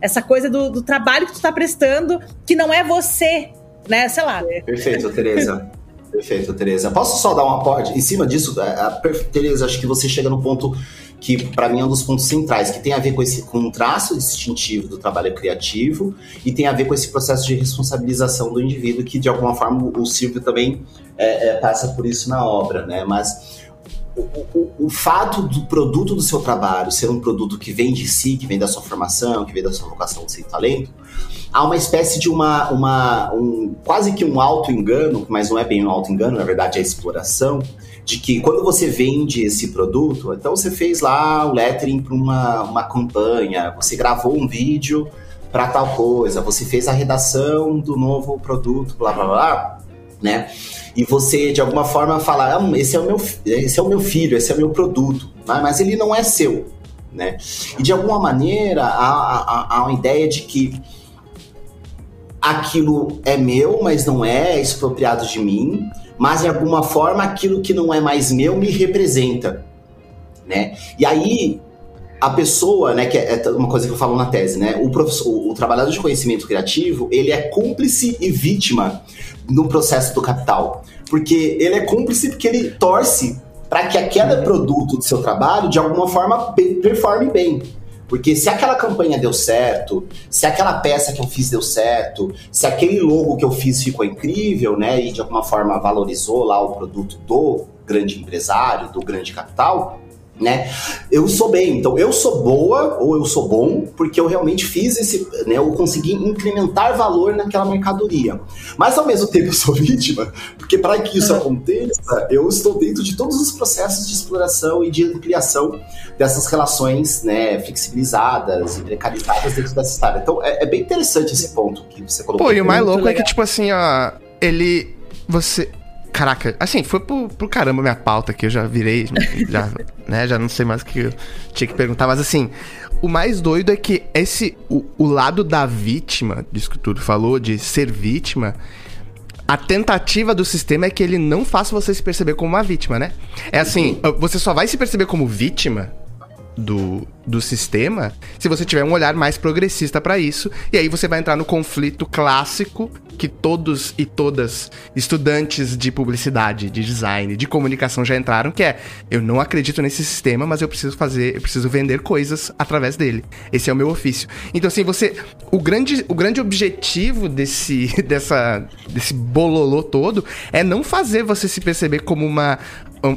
essa coisa do, do trabalho que tu está prestando, que não é você, né? Sei lá. Perfeito, Tereza. Perfeito, Tereza. Posso só dar um aporte? Em cima disso, é, a, Tereza, acho que você chega no ponto que, para mim, é um dos pontos centrais, que tem a ver com esse com um traço distintivo do trabalho criativo e tem a ver com esse processo de responsabilização do indivíduo, que, de alguma forma, o Silvio também é, é, passa por isso na obra, né? Mas o, o, o, fato do produto do seu trabalho ser um produto que vem de si, que vem da sua formação, que vem da sua vocação, do seu talento, há uma espécie de uma, uma um, quase que um auto-engano, mas não é bem um auto-engano, na verdade é exploração, de que quando você vende esse produto, então você fez lá o lettering para uma, uma campanha, você gravou um vídeo para tal coisa, você fez a redação do novo produto, blá blá blá, né? e você de alguma forma falar, ah, esse é o meu, esse é o meu filho, esse é o meu produto, né? mas ele não é seu, né? E de alguma maneira há, há, há uma ideia de que aquilo é meu, mas não é, é expropriado de mim, mas de alguma forma aquilo que não é mais meu me representa, né? E aí a pessoa, né, que é, é uma coisa que eu falo na tese, né, o, professor, o, o trabalhador de conhecimento criativo, ele é cúmplice e vítima no processo do capital, porque ele é cúmplice porque ele torce para que aquele produto do seu trabalho, de alguma forma, performe bem. Porque se aquela campanha deu certo, se aquela peça que eu fiz deu certo, se aquele logo que eu fiz ficou incrível, né, e de alguma forma valorizou lá o produto do grande empresário, do grande capital, né? Eu sou bem, então eu sou boa ou eu sou bom porque eu realmente fiz esse, né? Eu consegui incrementar valor naquela mercadoria. Mas ao mesmo tempo eu sou vítima, porque para que isso aconteça, eu estou dentro de todos os processos de exploração e de ampliação dessas relações, né? Flexibilizadas e precarizadas dentro dessa história. Então é, é bem interessante esse ponto que você colocou. Pô, e o mais louco legal. é que tipo assim, ó, ele você Caraca, assim, foi pro, pro caramba minha pauta que eu já virei, já, né, já não sei mais o que eu tinha que perguntar, mas assim, o mais doido é que esse, o, o lado da vítima, disso que tudo falou, de ser vítima, a tentativa do sistema é que ele não faça você se perceber como uma vítima, né? É assim, você só vai se perceber como vítima do, do sistema se você tiver um olhar mais progressista para isso. E aí você vai entrar no conflito clássico que todos e todas estudantes de publicidade, de design, de comunicação já entraram, que é eu não acredito nesse sistema, mas eu preciso fazer, eu preciso vender coisas através dele. Esse é o meu ofício. Então assim, você o grande o grande objetivo desse dessa desse bololô todo é não fazer você se perceber como uma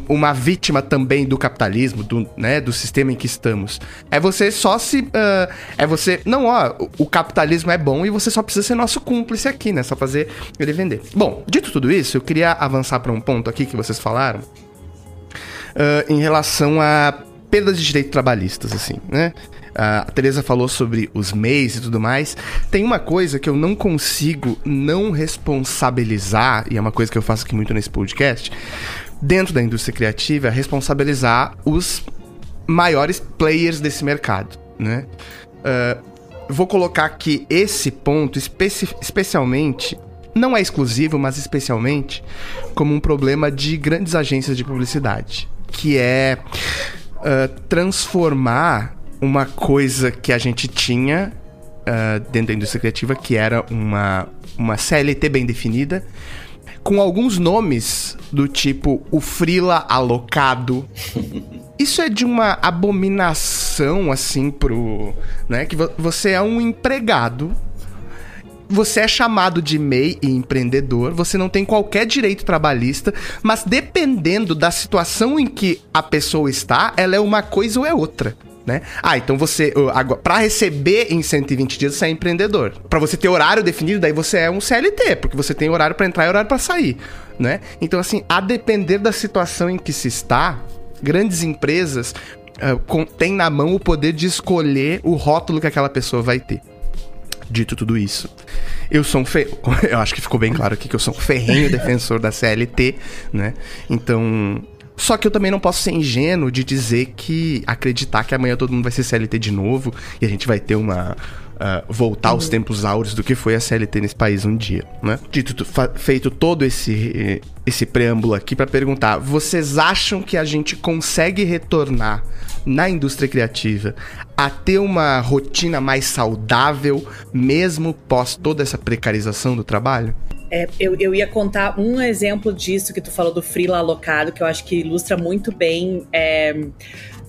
uma vítima também do capitalismo, do, né, do sistema em que estamos. É você só se. Uh, é você. Não, ó, o, capitalismo é bom e você só precisa ser nosso cúmplice aqui, né? Só fazer ele vender. Bom, dito tudo isso, eu queria avançar para um ponto aqui que vocês falaram. Uh, em relação a perdas de direitos trabalhistas, assim, né? A Teresa falou sobre os MEIs e tudo mais. Tem uma coisa que eu não consigo não responsabilizar, e é uma coisa que eu faço aqui muito nesse podcast, dentro da indústria criativa, é responsabilizar os maiores players desse mercado, né? Uh, vou colocar aqui esse ponto especi especialmente, não é exclusivo, mas especialmente, como um problema de grandes agências de publicidade, que é uh, transformar uma coisa que a gente tinha uh, dentro da indústria criativa, que era uma, uma CLT bem definida, com alguns nomes do tipo o Frila alocado. Isso é de uma abominação, assim, pro. Né? Que você é um empregado. Você é chamado de MEI e empreendedor, você não tem qualquer direito trabalhista, mas dependendo da situação em que a pessoa está, ela é uma coisa ou é outra né? Ah, então você para receber em 120 dias você é empreendedor. Para você ter horário definido, daí você é um CLT, porque você tem horário para entrar e horário para sair, né? Então assim, a depender da situação em que se está, grandes empresas uh, têm na mão o poder de escolher o rótulo que aquela pessoa vai ter. Dito tudo isso, eu sou um fe... eu acho que ficou bem claro aqui que eu sou um ferrenho defensor da CLT, né? Então, só que eu também não posso ser ingênuo de dizer que acreditar que amanhã todo mundo vai ser CLT de novo e a gente vai ter uma uh, voltar aos uhum. tempos áureos do que foi a CLT nesse país um dia, né? Dito, feito todo esse esse preâmbulo aqui para perguntar, vocês acham que a gente consegue retornar na indústria criativa a ter uma rotina mais saudável, mesmo pós toda essa precarização do trabalho? É, eu, eu ia contar um exemplo disso que tu falou do freela alocado, que eu acho que ilustra muito bem é,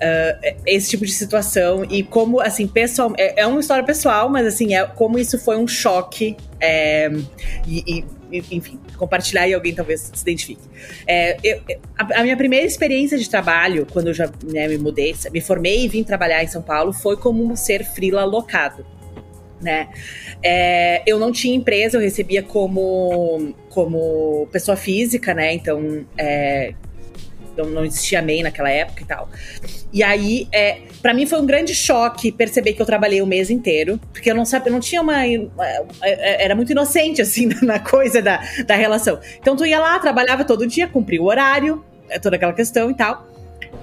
uh, esse tipo de situação e como, assim, pessoal, é, é, uma história pessoal, mas assim, é como isso foi um choque é, e, e, enfim, compartilhar e alguém talvez se identifique. É, eu, a, a, minha primeira experiência de trabalho, quando eu já né, me mudei, me formei e vim trabalhar em São Paulo, foi como ser freela alocado. Né? É, eu não tinha empresa, eu recebia como, como pessoa física, né? Então, é, não, não existia MEI naquela época e tal. E aí, é, para mim foi um grande choque perceber que eu trabalhei o mês inteiro, porque eu não sabia, eu não tinha uma. Era muito inocente, assim, na coisa da, da relação. Então, tu ia lá, trabalhava todo dia, cumpria o horário, é, toda aquela questão e tal.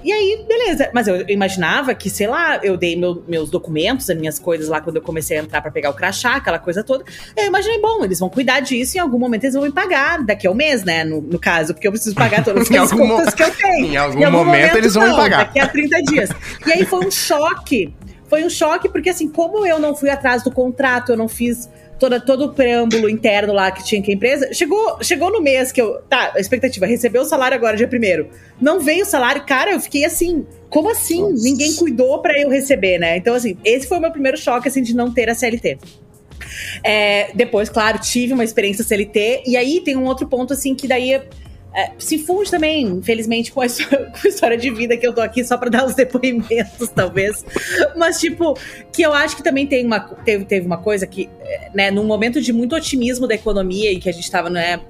E aí, beleza. Mas eu imaginava que, sei lá, eu dei meu, meus documentos, as minhas coisas lá quando eu comecei a entrar para pegar o crachá, aquela coisa toda. Eu imaginei, bom, eles vão cuidar disso e em algum momento eles vão me pagar, daqui a um mês, né? No, no caso, porque eu preciso pagar todas as contas que eu tenho. Em algum, em algum momento, momento, eles vão não, me pagar. Daqui a 30 dias. E aí foi um choque. Foi um choque, porque assim, como eu não fui atrás do contrato, eu não fiz toda, todo o preâmbulo interno lá que tinha que a empresa. Chegou, chegou no mês que eu. Tá, a expectativa, recebeu o salário agora, dia primeiro. Não veio o salário, cara, eu fiquei assim. Como assim? Nossa. Ninguém cuidou para eu receber, né? Então, assim, esse foi o meu primeiro choque, assim, de não ter a CLT. É, depois, claro, tive uma experiência CLT, e aí tem um outro ponto, assim, que daí é, se funde também, infelizmente, com a, história, com a, história, de vida que eu tô aqui só para dar os depoimentos, talvez. Mas, tipo, que eu acho que também tem uma, teve, teve uma coisa que, é, né, num momento de muito otimismo da economia e que a gente tava, né,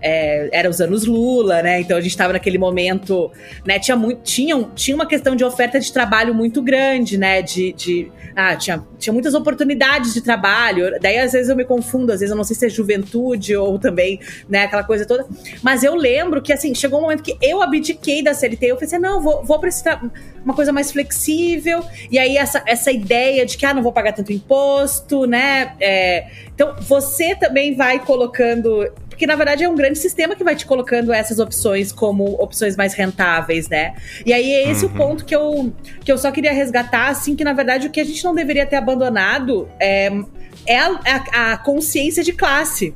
é, era os anos Lula, né? Então a gente estava naquele momento, né? Tinha, muito, tinha, tinha uma questão de oferta de trabalho muito grande, né? De, de ah, tinha, tinha muitas oportunidades de trabalho. Daí às vezes eu me confundo, às vezes eu não sei se é juventude ou também, né? Aquela coisa toda. Mas eu lembro que assim chegou um momento que eu abdiquei da CLT. Eu pensei, não, vou, vou precisar uma coisa mais flexível. E aí essa, essa ideia de que ah, não vou pagar tanto imposto, né? É, então você também vai colocando porque, na verdade, é um grande sistema que vai te colocando essas opções como opções mais rentáveis, né? E aí é esse uhum. o ponto que eu, que eu só queria resgatar, assim, que na verdade o que a gente não deveria ter abandonado é, é a, a, a consciência de classe.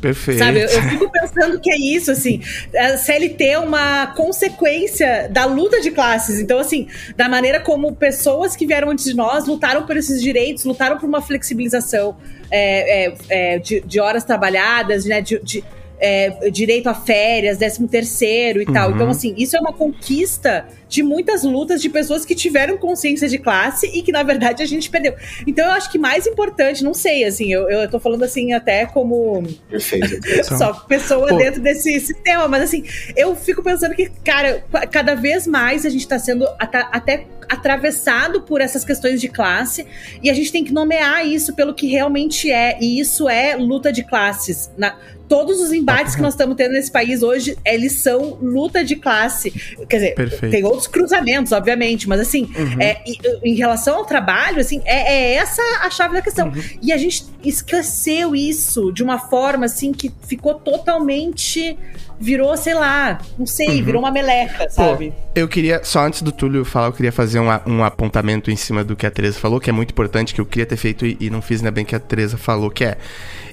Perfeito. Sabe, eu, eu, fico pensando que é isso, assim. A CLT é uma consequência da luta de classes. Então, assim, da maneira como pessoas que vieram antes de nós lutaram por esses direitos, lutaram por uma flexibilização é, é, é, de, de, horas trabalhadas, né? De, de é, direito a férias, décimo terceiro e uhum. tal. Então, assim, isso é uma conquista de muitas lutas de pessoas que tiveram consciência de classe e que, na verdade, a gente perdeu. Então, eu acho que mais importante, não sei, assim, eu, eu tô falando assim até como. Perfeito. só pessoa Pô. dentro desse sistema, mas assim, eu fico pensando que, cara, cada vez mais a gente tá sendo até atravessado por essas questões de classe e a gente tem que nomear isso pelo que realmente é. E isso é luta de classes. Na, todos os embates que nós estamos tendo nesse país hoje, eles são luta de classe. Quer dizer, Perfeito. tem outros cruzamentos, obviamente, mas assim, uhum. é, em, relação ao trabalho, assim, é, é, essa a chave da questão. Uhum. E a gente esqueceu isso de uma forma, assim, que ficou totalmente virou, sei lá, não sei, uhum. virou uma meleca, sabe? Pô, eu queria, só antes do Túlio falar, eu queria fazer um, um apontamento em cima do que a Teresa falou, que é muito importante, que eu queria ter feito e, e não fiz ainda bem que a Teresa falou, que é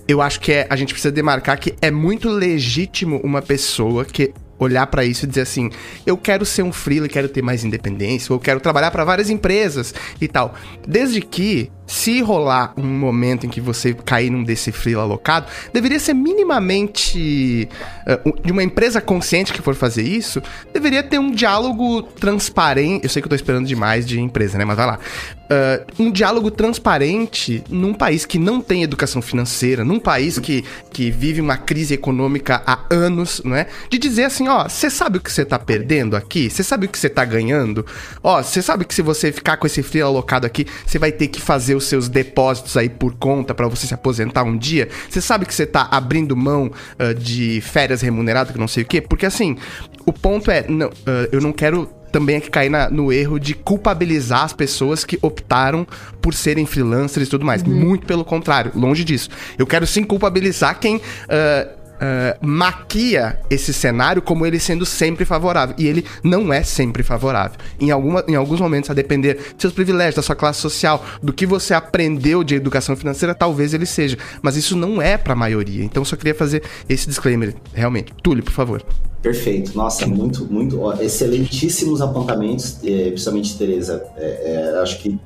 eu acho que é, a gente precisa demarcar que é muito legítimo uma pessoa que olhar para isso e dizer assim: eu quero ser um freelancer, quero ter mais independência, ou eu quero trabalhar para várias empresas e tal. Desde que se rolar um momento em que você cair num desse freela alocado, deveria ser minimamente uh, de uma empresa consciente que for fazer isso, deveria ter um diálogo transparente. Eu sei que eu tô esperando demais de empresa, né? Mas vai lá. Uh, um diálogo transparente num país que não tem educação financeira, num país que, que vive uma crise econômica há anos, não é? De dizer assim, ó, você sabe o que você tá perdendo aqui? Você sabe o que você tá ganhando? Ó, você sabe que se você ficar com esse freela alocado aqui, você vai ter que fazer os seus depósitos aí por conta para você se aposentar um dia, você sabe que você tá abrindo mão uh, de férias remuneradas, que não sei o quê, porque assim, o ponto é, não, uh, eu não quero também é que cair na, no erro de culpabilizar as pessoas que optaram por serem freelancers e tudo mais. Uhum. Muito pelo contrário, longe disso. Eu quero sim culpabilizar quem. Uh, Uh, maquia esse cenário como ele sendo sempre favorável. E ele não é sempre favorável. Em, alguma, em alguns momentos, a depender dos seus privilégios, da sua classe social, do que você aprendeu de educação financeira, talvez ele seja. Mas isso não é para a maioria. Então, só queria fazer esse disclaimer, realmente. Túlio, por favor. Perfeito. Nossa, muito, muito. Ó, excelentíssimos apontamentos, é, principalmente, Tereza. É, é, acho que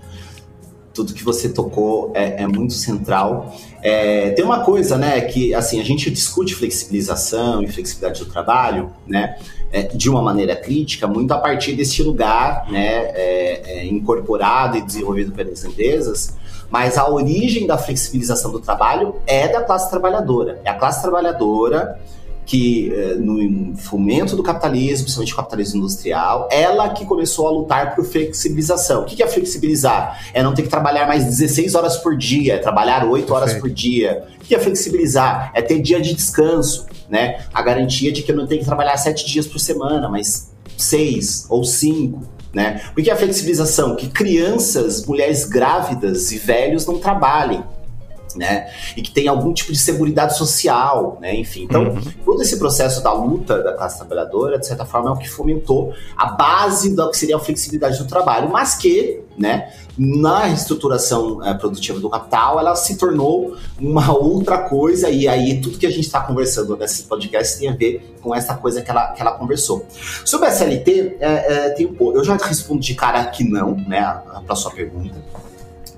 tudo que você tocou é, é muito central. É, tem uma coisa, né, que assim a gente discute flexibilização e flexibilidade do trabalho, né, é, de uma maneira crítica, muito a partir desse lugar, né, é, é, incorporado e desenvolvido pelas empresas. Mas a origem da flexibilização do trabalho é da classe trabalhadora. É a classe trabalhadora que eh, no fomento do capitalismo, principalmente o capitalismo industrial, ela que começou a lutar por flexibilização. O que é flexibilizar? É não ter que trabalhar mais 16 horas por dia, é trabalhar 8 horas por dia. O que é flexibilizar? É ter dia de descanso, né? A garantia de que eu não tenho que trabalhar 7 dias por semana, mas 6 ou 5. Né? O que é flexibilização? Que crianças, mulheres grávidas e velhos não trabalhem né? E que tem algum tipo de segurança social, né? Enfim, então uhum. todo esse processo da luta da classe trabalhadora, de certa forma, é o que fomentou a base do que seria a flexibilidade do trabalho, mas que, né? Na estruturação é, produtiva do capital, ela se tornou uma outra coisa, e aí tudo que a gente está conversando nesse podcast tem a ver com essa coisa que ela, que ela conversou. Sobre a SLT, é, é, tem um, eu já respondo de cara que não, né, para sua pergunta,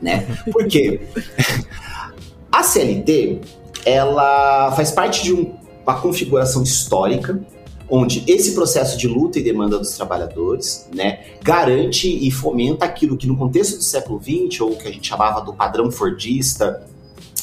né? Por quê? A CLT, ela faz parte de um, uma configuração histórica onde esse processo de luta e demanda dos trabalhadores, né, garante e fomenta aquilo que no contexto do século XX, ou que a gente chamava do padrão fordista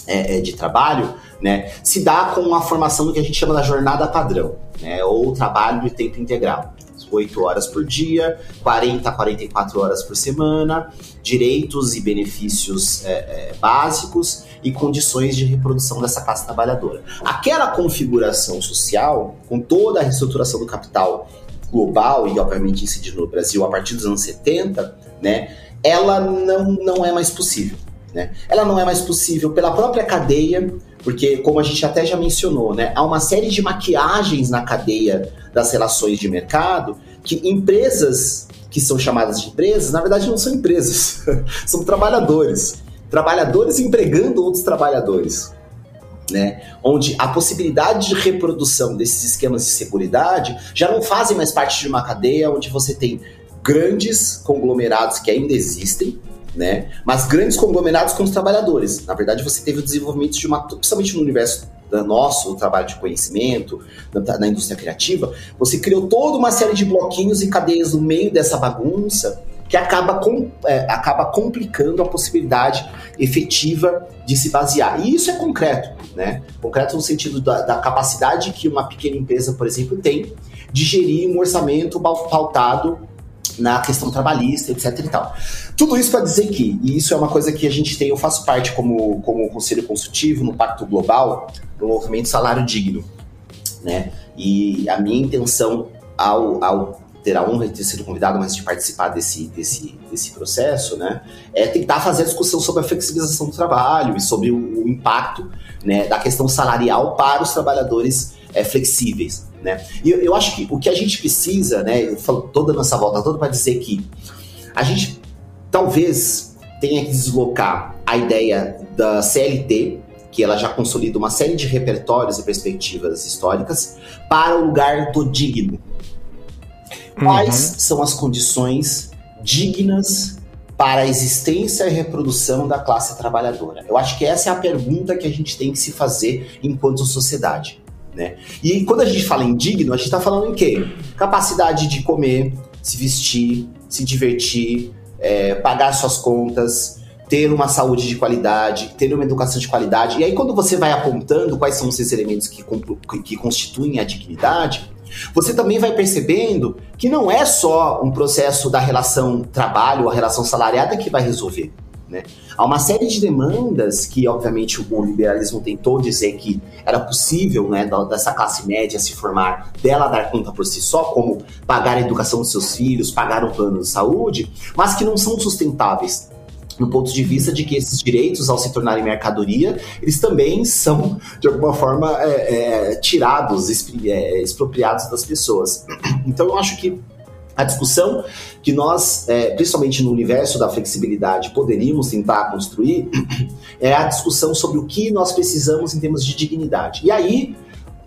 é, é, de trabalho, né, se dá com a formação do que a gente chama da jornada padrão, né, ou trabalho de tempo integral. 8 horas por dia, 40 a 44 horas por semana, direitos e benefícios é, é, básicos e condições de reprodução dessa classe trabalhadora. Aquela configuração social, com toda a reestruturação do capital global e obviamente incidindo no Brasil a partir dos anos 70, né, ela não, não é mais possível. Né? Ela não é mais possível pela própria cadeia, porque, como a gente até já mencionou, né, há uma série de maquiagens na cadeia das relações de mercado que empresas que são chamadas de empresas, na verdade não são empresas, são trabalhadores. Trabalhadores empregando outros trabalhadores. Né? Onde a possibilidade de reprodução desses esquemas de segurança já não fazem mais parte de uma cadeia onde você tem grandes conglomerados que ainda existem, né? Mas grandes conglomerados com os trabalhadores. Na verdade, você teve o desenvolvimento de uma, principalmente no universo nosso trabalho de conhecimento, da, da indústria criativa, você criou toda uma série de bloquinhos e cadeias no meio dessa bagunça que acaba, com, é, acaba complicando a possibilidade efetiva de se basear. E isso é concreto, né? Concreto no sentido da, da capacidade que uma pequena empresa, por exemplo, tem de gerir um orçamento pautado na questão trabalhista, etc e tal. Tudo isso para dizer que, e isso é uma coisa que a gente tem, eu faço parte como, como conselho consultivo no Pacto Global, do movimento Salário Digno, né? E a minha intenção ao, ao ter a honra de ter sido convidado, mas de participar desse, desse, desse processo, né? É tentar fazer a discussão sobre a flexibilização do trabalho e sobre o, o impacto né, da questão salarial para os trabalhadores é, flexíveis. Né? E eu, eu, acho que o que a gente precisa, né, eu falo toda nossa volta toda para dizer que a gente talvez tenha que deslocar a ideia da CLT, que ela já consolida uma série de repertórios e perspectivas históricas, para o lugar do digno. Quais uhum. são as condições dignas para a existência e reprodução da classe trabalhadora? Eu acho que essa é a pergunta que a gente tem que se fazer enquanto sociedade. Né? E quando a gente fala em digno, a gente está falando em quê? Capacidade de comer, se vestir, se divertir, é, pagar suas contas, ter uma saúde de qualidade, ter uma educação de qualidade. E aí, quando você vai apontando quais são esses elementos que, que constituem a dignidade, você também vai percebendo que não é só um processo da relação trabalho, a relação salariada que vai resolver. Né? Há uma série de demandas que, obviamente, o liberalismo tentou dizer que era possível né, dessa classe média se formar, dela dar conta por si só, como pagar a educação dos seus filhos, pagar um plano de saúde, mas que não são sustentáveis no ponto de vista de que esses direitos, ao se tornarem mercadoria, eles também são, de alguma forma, é, é, tirados, é, expropriados das pessoas. Então, eu acho que a discussão que nós, é, principalmente no universo da flexibilidade, poderíamos tentar construir é a discussão sobre o que nós precisamos em termos de dignidade. E aí,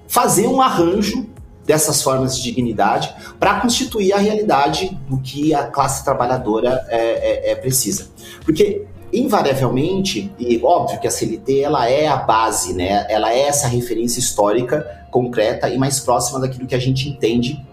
fazer um arranjo dessas formas de dignidade para constituir a realidade do que a classe trabalhadora é, é, é, precisa. Porque invariavelmente, e óbvio que a CLT ela é a base, né? ela é essa referência histórica concreta e mais próxima daquilo que a gente entende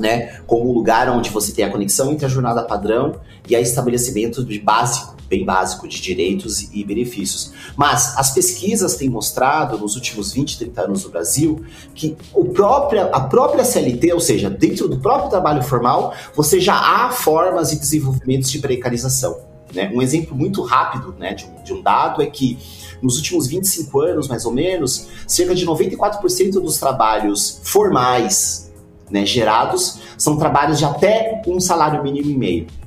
né, como um lugar onde você tem a conexão entre a jornada padrão e a estabelecimento de básico, bem básico, de direitos e benefícios. Mas as pesquisas têm mostrado, nos últimos 20, 30 anos no Brasil, que o próprio, a própria CLT, ou seja, dentro do próprio trabalho formal, você já há formas e desenvolvimentos de precarização. Né? Um exemplo muito rápido né, de, um, de um dado é que nos últimos 25 anos, mais ou menos, cerca de 94% dos trabalhos formais né, gerados são trabalhos de até um salário mínimo e meio.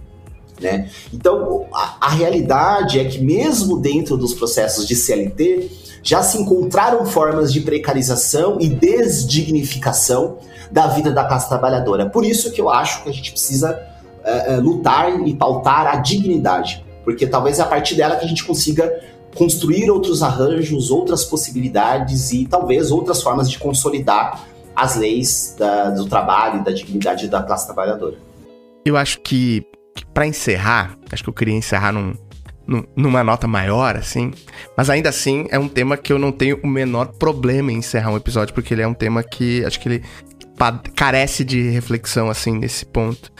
Né? Então, a, a realidade é que, mesmo dentro dos processos de CLT, já se encontraram formas de precarização e desdignificação da vida da classe trabalhadora. Por isso que eu acho que a gente precisa é, lutar e pautar a dignidade, porque talvez é a partir dela que a gente consiga construir outros arranjos, outras possibilidades e talvez outras formas de consolidar as leis da, do trabalho e da dignidade da classe trabalhadora. Eu acho que para encerrar, acho que eu queria encerrar num, num, numa nota maior, assim, mas ainda assim é um tema que eu não tenho o menor problema em encerrar um episódio, porque ele é um tema que acho que ele carece de reflexão, assim, nesse ponto.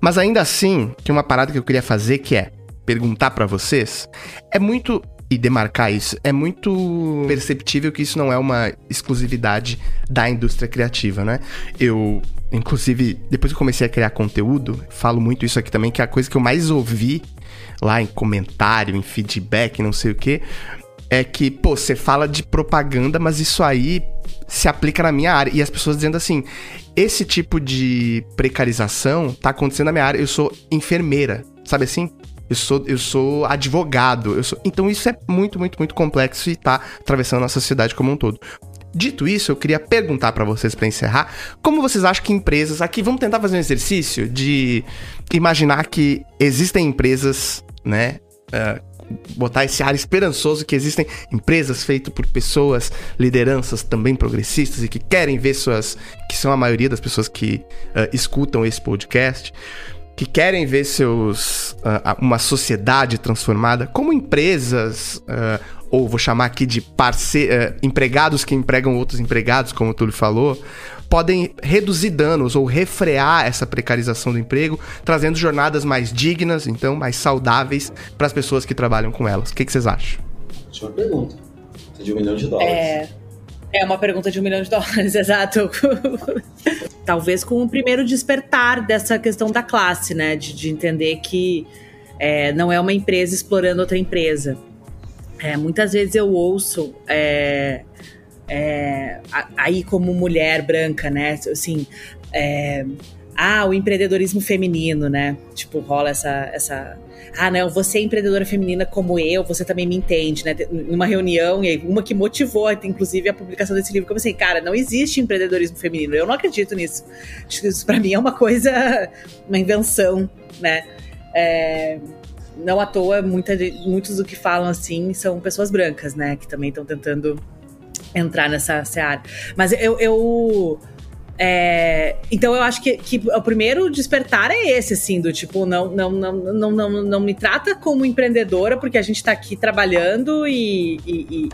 Mas ainda assim, que uma parada que eu queria fazer, que é perguntar para vocês, é muito e demarcar isso. É muito perceptível que isso não é uma exclusividade da indústria criativa, né? Eu, inclusive, depois que comecei a criar conteúdo, falo muito isso aqui também, que é a coisa que eu mais ouvi lá em comentário, em feedback, não sei o que, é que, pô, você fala de propaganda, mas isso aí se aplica na minha área. E as pessoas dizendo assim: esse tipo de precarização tá acontecendo na minha área, eu sou enfermeira. Sabe assim? Eu sou, eu sou advogado. Eu sou... Então isso é muito, muito, muito complexo e tá atravessando a sociedade como um todo. Dito isso, eu queria perguntar para vocês para encerrar, como vocês acham que empresas, aqui vamos tentar fazer um exercício de imaginar que existem empresas, né, uh, botar esse ar esperançoso que existem empresas feitas por pessoas, lideranças também progressistas e que querem ver suas, que são a maioria das pessoas que uh, escutam esse podcast que querem ver seus uh, uma sociedade transformada, como empresas uh, ou vou chamar aqui de parce uh, empregados que empregam outros empregados, como o Túlio falou, podem reduzir danos ou refrear essa precarização do emprego, trazendo jornadas mais dignas, então mais saudáveis para as pessoas que trabalham com elas. O que, que vocês acham? Última pergunta. De um milhão de dólares. É... É uma pergunta de um milhão de dólares, exato. Talvez com o primeiro despertar dessa questão da classe, né? De, de entender que é, não é uma empresa explorando outra empresa. É, muitas vezes eu ouço é, é, aí como mulher branca, né? Assim, é, ah, o empreendedorismo feminino, né? Tipo, rola essa, essa ah, não, você é empreendedora feminina como eu, você também me entende, né? Numa reunião, e uma que motivou, inclusive, a publicação desse livro, eu pensei, cara, não existe empreendedorismo feminino, eu não acredito nisso. Isso para mim é uma coisa, uma invenção, né? É, não à toa, muita, muitos do que falam assim são pessoas brancas, né? Que também estão tentando entrar nessa seara. Mas eu, eu é, então eu acho que, que o primeiro despertar é esse, assim, do tipo, não, não, não, não, não, não me trata como empreendedora, porque a gente está aqui trabalhando e, e,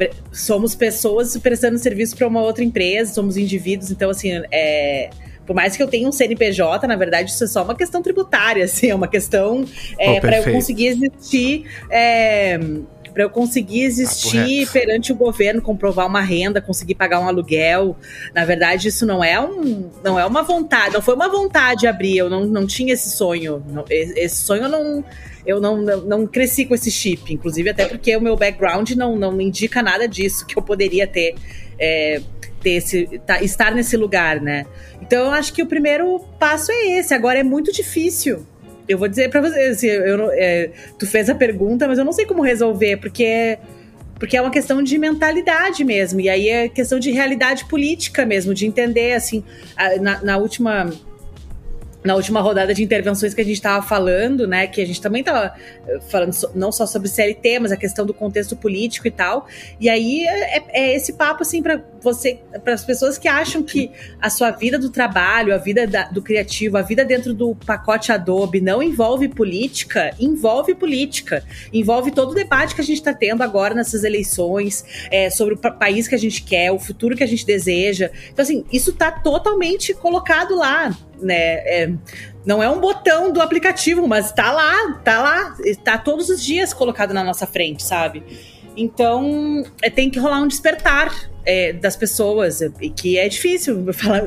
e, somos pessoas prestando serviço para uma outra empresa, somos indivíduos, então assim, é, por mais que eu tenha um CNPJ, na verdade, isso é só uma questão tributária, assim, é uma questão é, oh, para eu conseguir existir. É, para eu conseguir existir ah, perante o governo, comprovar uma renda, conseguir pagar um aluguel. Na verdade, isso não é um, não é uma vontade, não foi uma vontade abrir. Eu não, não tinha esse sonho. Não, esse sonho eu não eu não, não, não, cresci com esse chip, inclusive até porque o meu background não, não indica nada disso que eu poderia ter. É, ter esse, tá, estar nesse lugar, né? Então eu acho que o primeiro passo é esse. Agora é muito difícil. Eu vou dizer para você, assim, eu, é, tu fez a pergunta, mas eu não sei como resolver, porque porque é uma questão de mentalidade mesmo. E aí é questão de realidade política mesmo, de entender, assim, na, na última na última rodada de intervenções que a gente estava falando, né, que a gente também estava eh, falando so, não só sobre CLT, mas a questão do contexto político e tal. E aí é, é esse papo assim para você, para as pessoas que acham que a sua vida do trabalho, a vida da, do criativo, a vida dentro do pacote Adobe não envolve política, envolve política, envolve todo o debate que a gente está tendo agora nessas eleições é, sobre o país que a gente quer, o futuro que a gente deseja. Então assim, isso está totalmente colocado lá né? É, não é um botão do aplicativo, mas tá lá, tá lá, está todos os dias colocado na nossa frente, sabe? Então, é, tem que rolar um despertar é, das pessoas, e que é difícil falar,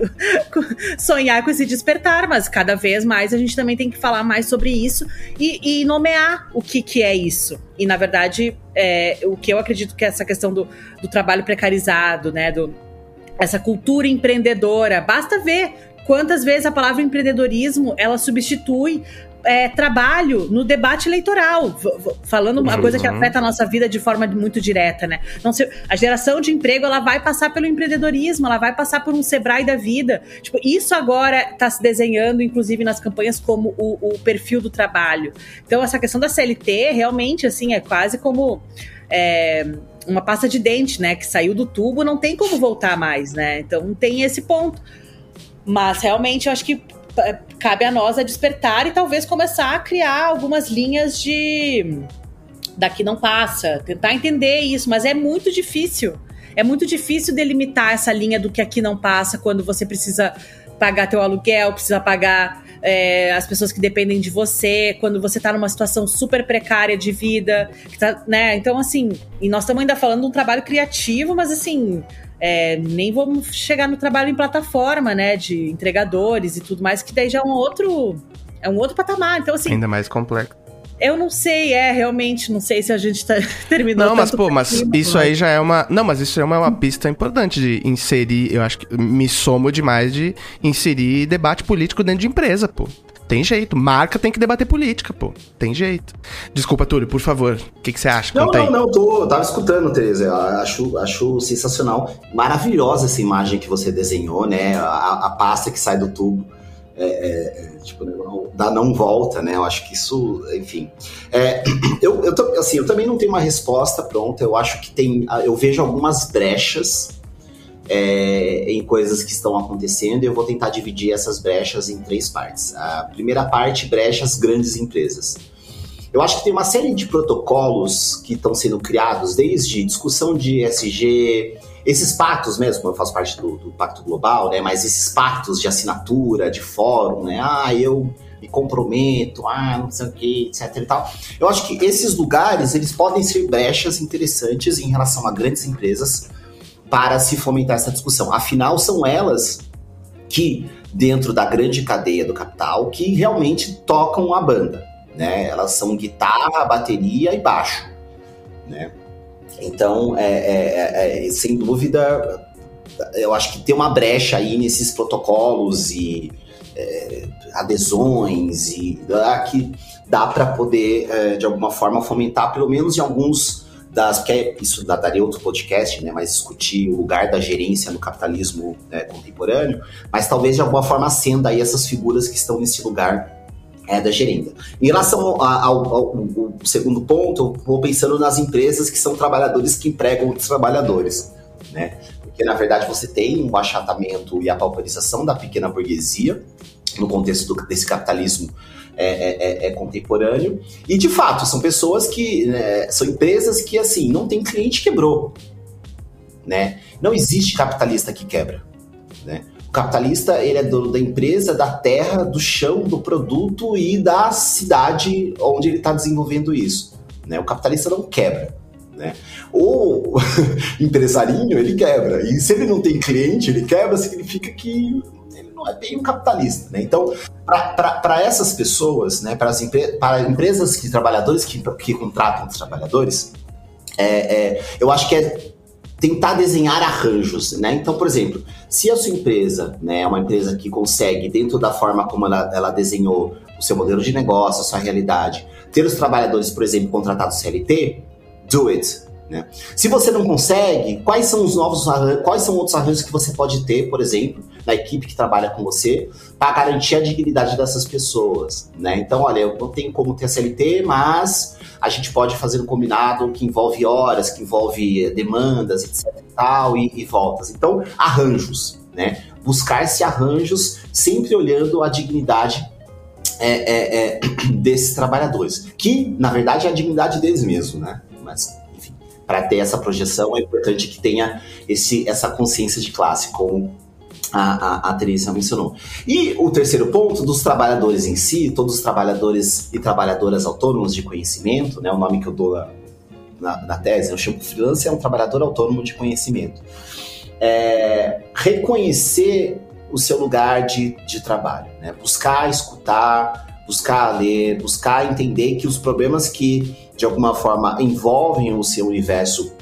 sonhar com esse despertar, mas cada vez mais a gente também tem que falar mais sobre isso e, e nomear o que, que é isso. E, na verdade, é, o que eu acredito que é essa questão do, do trabalho precarizado, né, do, essa cultura empreendedora, basta ver quantas vezes a palavra empreendedorismo ela substitui é, trabalho no debate eleitoral, falando uma coisa que uhum. afeta a nossa vida de forma muito direta, né? Não a geração de emprego ela vai passar pelo empreendedorismo, ela vai passar por um Sebrae da vida. Tipo, isso agora está se desenhando, inclusive nas campanhas, como o, o, perfil do trabalho. Então, essa questão da CLT realmente assim é quase como é, uma pasta de dente, né? Que saiu do tubo, não tem como voltar mais, né? Então tem esse ponto. Mas realmente eu acho que cabe a nós a despertar e talvez começar a criar algumas linhas de daqui não passa, tentar entender isso, mas é muito difícil. É muito difícil delimitar essa linha do que aqui não passa quando você precisa pagar teu aluguel, precisa pagar é, as pessoas que dependem de você, quando você tá numa situação super precária de vida, tá, né? Então, assim, e nós estamos ainda falando de um trabalho criativo, mas assim, é, nem vamos chegar no trabalho em plataforma, né? De entregadores e tudo mais, que daí já é um outro. É um outro patamar. Então, assim. Ainda mais complexo. Eu não sei, é, realmente, não sei se a gente tá terminando. Não, mas, pô, mas isso aí já é uma. Não, mas isso é uma, uma pista importante de inserir. Eu acho que me somo demais de inserir debate político dentro de empresa, pô. Tem jeito. Marca tem que debater política, pô. Tem jeito. Desculpa, Túlio, por favor. O que, que você acha? Não, não, não. Tô, tava escutando, Tereza. Acho, acho sensacional. Maravilhosa essa imagem que você desenhou, né? A, a pasta que sai do tubo. É, é, é tipo, dá não volta, né? Eu acho que isso, enfim. É, eu, eu, assim, eu também não tenho uma resposta pronta. Eu acho que tem. Eu vejo algumas brechas é, em coisas que estão acontecendo e eu vou tentar dividir essas brechas em três partes. A primeira parte, brechas grandes empresas. Eu acho que tem uma série de protocolos que estão sendo criados, desde discussão de SG, esses pactos mesmo, eu faço parte do, do, Pacto Global, né? Mas esses pactos de assinatura, de fórum, né? Ah, eu me comprometo, ah, não sei o que, etc e tal. Eu acho que esses lugares, eles podem ser brechas interessantes em relação a grandes empresas, para se fomentar essa discussão. Afinal, são elas que, dentro da grande cadeia do capital, que realmente tocam a banda. Né? Elas são guitarra, bateria e baixo. Né? Então, é, é, é, é sem dúvida, eu acho que tem uma brecha aí nesses protocolos e é, adesões e que dá para poder, é, de alguma forma, fomentar, pelo menos em alguns das. Porque isso daria outro podcast, né? Mas discutir o lugar da gerência no capitalismo né, contemporâneo, mas talvez de alguma forma acenda aí essas figuras que estão nesse lugar é, da gerenda. Em relação ao, ao, ao, ao, segundo ponto, eu vou pensando nas empresas que são trabalhadores que empregam outros trabalhadores, né? Porque, na verdade, você tem um achatamento e a pauperização da pequena burguesia no contexto do, desse capitalismo é, é, é, é, contemporâneo. E de fato, são pessoas que. Né, são empresas que, assim, não tem cliente quebrou. Né? Não existe capitalista que quebra. Né? O capitalista ele é dono da empresa, da terra, do chão, do produto e da cidade onde ele está desenvolvendo isso. Né? O capitalista não quebra. Né? O empresarinho ele quebra. E se ele não tem cliente, ele quebra, significa que não é bem um capitalista, né? Então, para essas pessoas, né, para as empre empresas que trabalhadores que, que contratam os trabalhadores, é, é, eu acho que é tentar desenhar arranjos, né? Então, por exemplo, se a sua empresa né, é uma empresa que consegue, dentro da forma como ela, ela desenhou o seu modelo de negócio, a sua realidade, ter os trabalhadores, por exemplo, contratados CLT, do it. Né? Se você não consegue, quais são os novos quais são outros arranjos que você pode ter, por exemplo, na equipe que trabalha com você, para garantir a dignidade dessas pessoas, né? Então, olha, eu não tenho como ter CLT, mas a gente pode fazer um combinado que envolve horas, que envolve demandas, etc e tal, e, e voltas. Então, arranjos, né? Buscar-se arranjos sempre olhando a dignidade é, é, é, desses trabalhadores, que na verdade é a dignidade deles mesmo, né? Mas para ter essa projeção, é importante que tenha esse, essa consciência de classe, como a, a, a Teresa mencionou. E o terceiro ponto, dos trabalhadores em si, todos os trabalhadores e trabalhadoras autônomos de conhecimento, né, o nome que eu dou na, na tese, eu chamo freelancer, é um trabalhador autônomo de conhecimento. É, reconhecer o seu lugar de, de trabalho, né? buscar escutar, buscar ler, buscar entender que os problemas que de alguma forma envolvem o seu universo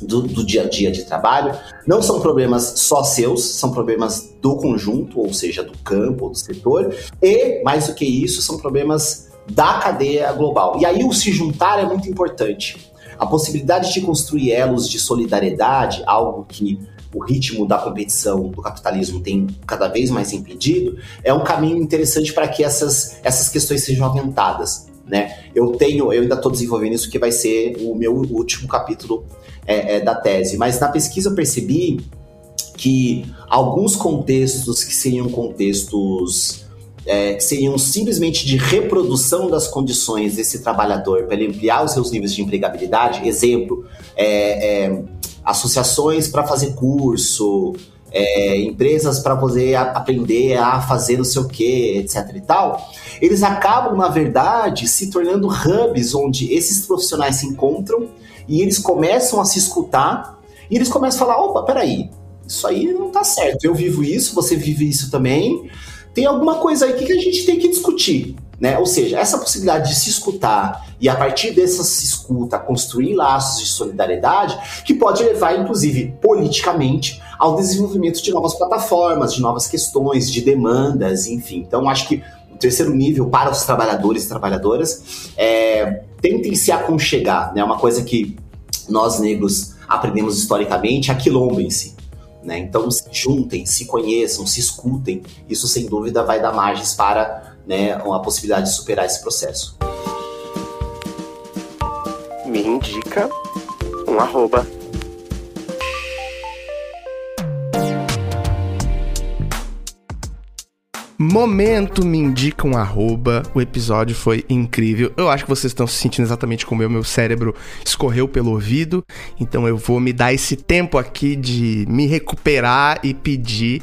do, do, dia a dia de trabalho, não são problemas só seus, são problemas do conjunto, ou seja, do campo, ou do setor, e, mais do que isso, são problemas da cadeia global. E aí o se juntar é muito importante. A possibilidade de construir elos de solidariedade, algo que o ritmo da competição do capitalismo tem cada vez mais impedido, é um caminho interessante para que essas, essas questões sejam aventadas. Né? Eu tenho, eu ainda estou desenvolvendo isso que vai ser o meu último capítulo é, é, da tese, mas na pesquisa eu percebi que alguns contextos que seriam contextos é, seriam simplesmente de reprodução das condições desse trabalhador para ele ampliar os seus níveis de empregabilidade, exemplo, é, é, associações para fazer curso, é, empresas para poder aprender a fazer não sei o que, etc e tal, eles acabam, na verdade, se tornando hubs onde esses profissionais se encontram e eles começam a se escutar e eles começam a falar, opa, peraí, isso aí não tá certo, eu vivo isso, você vive isso também, tem alguma coisa aí que a gente tem que discutir. Né? Ou seja, essa possibilidade de se escutar e a partir dessa se escuta construir laços de solidariedade que pode levar, inclusive, politicamente ao desenvolvimento de novas plataformas, de novas questões, de demandas, enfim. Então, acho que o terceiro nível para os trabalhadores e trabalhadoras é tentem se aconchegar, né? Uma coisa que nós negros aprendemos historicamente, aquilombem-se. Né? Então se juntem, se conheçam, se escutem. Isso sem dúvida vai dar margens para né, a possibilidade de superar esse processo. Me indica um arroba Momento me indica um arroba. O episódio foi incrível. Eu acho que vocês estão se sentindo exatamente como eu. Meu cérebro escorreu pelo ouvido. Então eu vou me dar esse tempo aqui de me recuperar e pedir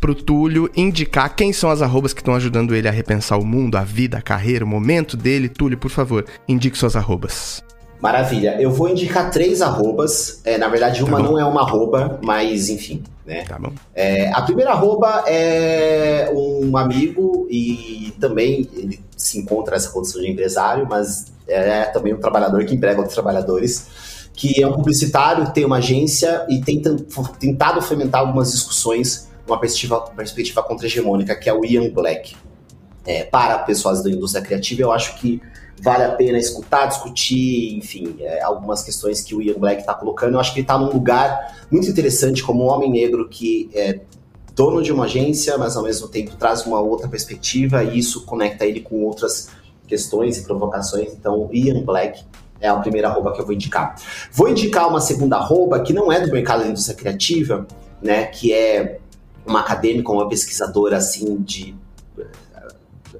pro Túlio indicar quem são as arrobas que estão ajudando ele a repensar o mundo, a vida, a carreira, o momento dele. Túlio, por favor, indique suas arrobas. Maravilha. Eu vou indicar três arrobas. É, na verdade, uma tá não é uma arroba, mas enfim. Né? Tá bom. É, a primeira arroba é um amigo e também ele se encontra nessa condição de empresário, mas é também um trabalhador que emprega outros trabalhadores, que é um publicitário, tem uma agência e tem tentado fomentar algumas discussões numa perspectiva, perspectiva contra-hegemônica, que é o Ian Black. É, para pessoas da indústria criativa, eu acho que vale a pena escutar, discutir, enfim, é, algumas questões que o Ian Black está colocando. Eu acho que ele está num lugar muito interessante como um homem negro que é dono de uma agência, mas ao mesmo tempo traz uma outra perspectiva e isso conecta ele com outras questões e provocações. Então, Ian Black é a primeira arroba que eu vou indicar. Vou indicar uma segunda arroba que não é do mercado da indústria criativa, né, que é uma acadêmica, uma pesquisadora assim de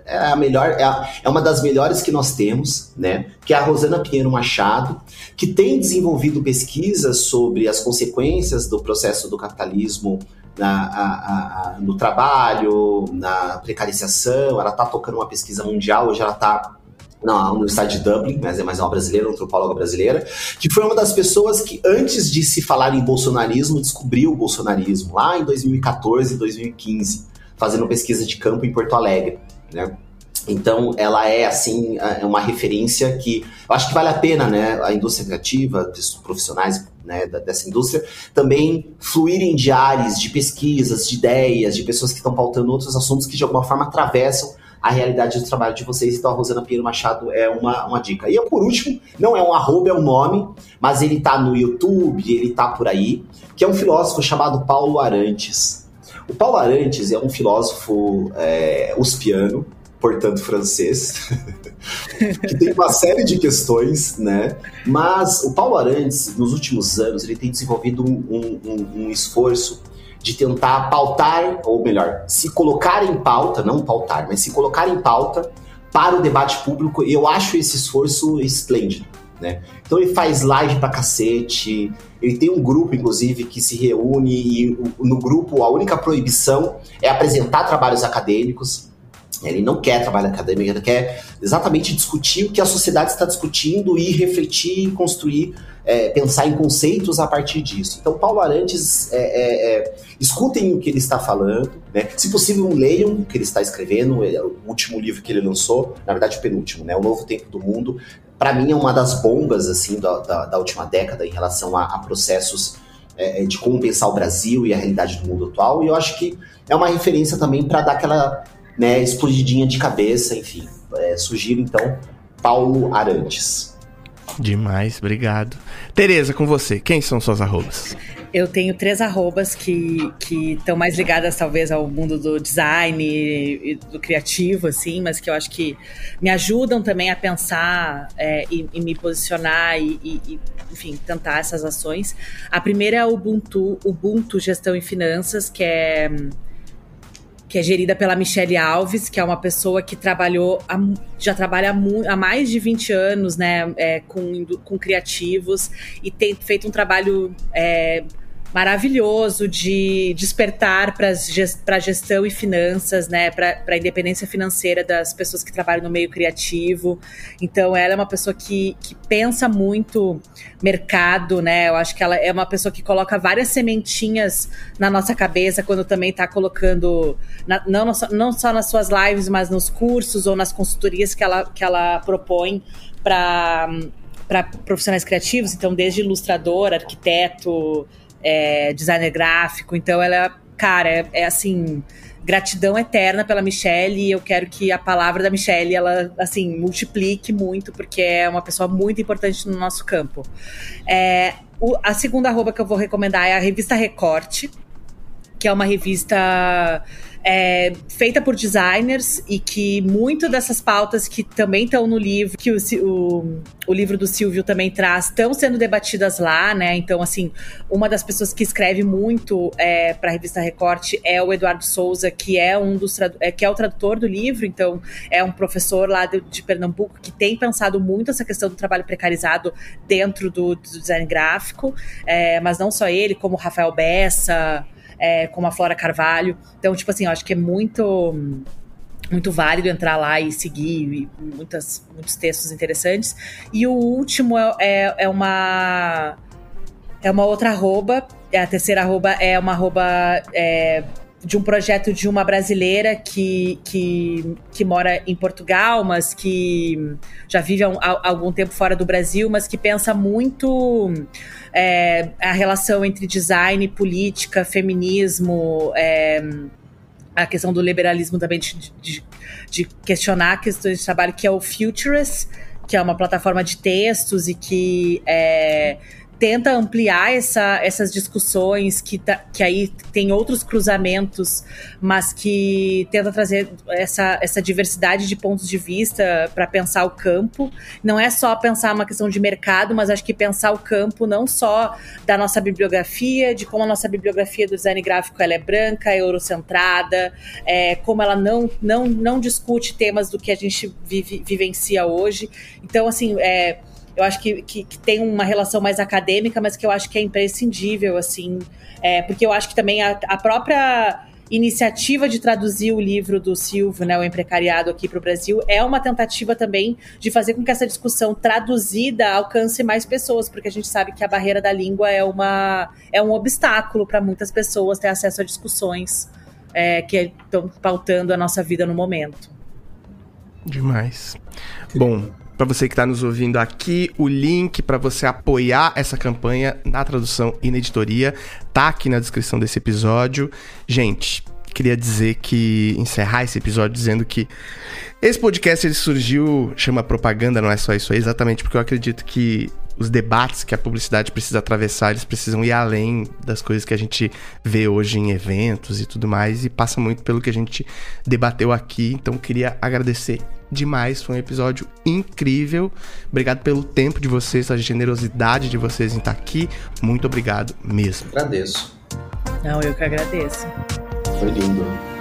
é a melhor, é, a, é, uma das melhores que nós temos, né? Que é a Rosana Pinheiro Machado, que tem desenvolvido pesquisas sobre as consequências do processo do capitalismo na, a, a, no trabalho, na precarização. Ela está tocando uma pesquisa mundial, hoje ela está na Universidade de Dublin, mas é mais uma brasileira, uma antropóloga brasileira, que foi uma das pessoas que, antes de se falar em bolsonarismo, descobriu o bolsonarismo, lá em 2014 e 2015 fazendo pesquisa de campo em Porto Alegre, né? Então, ela é, assim, é uma referência que eu acho que vale a pena, né, a indústria criativa, os profissionais né, dessa indústria, também fluírem de áreas, de pesquisas, de ideias, de pessoas que estão pautando outros assuntos que, de alguma forma, atravessam a realidade do trabalho de vocês. Então, a Rosana Pinheiro Machado é uma, uma dica. E, por último, não é um arroba, é um nome, mas ele tá no YouTube, ele tá por aí, que é um filósofo chamado Paulo Arantes. O Paulo Arantes é um filósofo é, uspiano, portanto francês, que tem uma série de questões, né? Mas o Paulo Arantes, nos últimos anos, ele tem desenvolvido um, um, um esforço de tentar pautar, ou melhor, se colocar em pauta, não pautar, mas se colocar em pauta para o debate público. Eu acho esse esforço esplêndido. Né? Então ele faz live pra cacete, ele tem um grupo, inclusive, que se reúne e no grupo a única proibição é apresentar trabalhos acadêmicos. Ele não quer trabalho acadêmico, ele quer exatamente discutir o que a sociedade está discutindo e refletir construir, é, pensar em conceitos a partir disso. Então, Paulo Arantes, é, é, é, escutem o que ele está falando, né? se possível, leiam o que ele está escrevendo, é o último livro que ele lançou, na verdade, o penúltimo, né? O Novo Tempo do Mundo. Para mim, é uma das bombas assim da, da, da última década em relação a, a processos é, de como pensar o Brasil e a realidade do mundo atual. E eu acho que é uma referência também para dar aquela né, explodidinha de cabeça, enfim. É, sugiro então Paulo Arantes. Demais, obrigado. Tereza, com você, quem são suas arrobas? Eu tenho três arrobas que estão mais ligadas, talvez, ao mundo do design e, do criativo, assim, mas que eu acho que me ajudam também a pensar é, e, e, me posicionar e, e, enfim, tentar essas ações. A primeira é o Ubuntu, Ubuntu Gestão e Finanças, que é que é gerida pela Michelle Alves, que é uma pessoa que trabalhou, já trabalha há mais de 20 anos, né, é, com, com criativos e tem feito um trabalho é, maravilhoso de despertar para a gestão e finanças, né, para a independência financeira das pessoas que trabalham no meio criativo. Então, ela é uma pessoa que, que pensa muito mercado, né? Eu acho que ela é uma pessoa que coloca várias sementinhas na nossa cabeça quando também está colocando, na, não, não só nas suas lives, mas nos cursos ou nas consultorias que ela, que ela propõe para para profissionais criativos, então desde ilustrador, arquiteto, é, designer gráfico. Então ela, cara, é, é, assim, gratidão eterna pela Michelle e eu quero que a palavra da Michelle, ela, assim, multiplique muito, porque é uma pessoa muito importante no nosso campo. É, o, a segunda arroba que eu vou recomendar é a revista Recorte, que é uma revista é, feita por designers e que muito dessas pautas que também estão no livro, que o, o, o, livro do Silvio também traz, estão sendo debatidas lá, né? Então, assim, uma das pessoas que escreve muito é, para a revista Recorte é o Eduardo Souza, que é um dos é, que é o tradutor do livro, então é um professor lá de, de, Pernambuco que tem pensado muito essa questão do trabalho precarizado dentro do, do design gráfico, é, mas não só ele, como Rafael Bessa é, como a Flora Carvalho. Então, tipo assim, eu acho que é muito muito válido entrar lá e seguir e muitas, muitos textos interessantes. E o último é, é, é, uma é uma outra arroba, a terceira arroba é uma arroba é, de um projeto de uma brasileira que, que, que mora em Portugal, mas que já vive há, há algum tempo fora do Brasil, mas que pensa muito é, a relação entre design, política, feminismo, é, a questão do liberalismo também, de, de, de, questionar questões de trabalho, que é o Futurist, que é uma plataforma de textos e que é, tenta ampliar essa, essas discussões que, tá, que aí tem outros cruzamentos, mas que tenta trazer essa, essa diversidade de pontos de vista para pensar o campo. Não é só pensar uma questão de mercado, mas acho que pensar o campo não só da nossa bibliografia, de como a nossa bibliografia do design gráfico ela é branca, é eurocentrada, é, como ela não, não, não discute temas do que a gente vive, vivencia hoje. Então, assim, é, eu acho que, que, que, tem uma relação mais acadêmica, mas que eu acho que é imprescindível, assim, é, porque eu acho que também a, a, própria iniciativa de traduzir o livro do Silvio, né, o Emprecariado, aqui para o Brasil, é uma tentativa também de fazer com que essa discussão traduzida alcance mais pessoas, porque a gente sabe que a barreira da língua é, uma, é um obstáculo para muitas pessoas ter acesso a discussões é, que estão pautando a nossa vida no momento. Demais. Bom, para você que está nos ouvindo aqui, o link para você apoiar essa campanha na tradução e na editoria tá aqui na descrição desse episódio. Gente, queria dizer que encerrar esse episódio dizendo que esse podcast ele surgiu, chama propaganda, não é só isso aí, exatamente porque eu acredito que os debates que a publicidade precisa atravessar, eles precisam ir além das coisas que a gente vê hoje em eventos e tudo mais, e passa muito pelo que a gente debateu aqui. Então, queria agradecer demais, foi um episódio incrível. Obrigado pelo tempo de vocês, a generosidade de vocês em estar aqui. Muito obrigado mesmo. Agradeço. Não, eu que agradeço. Foi lindo.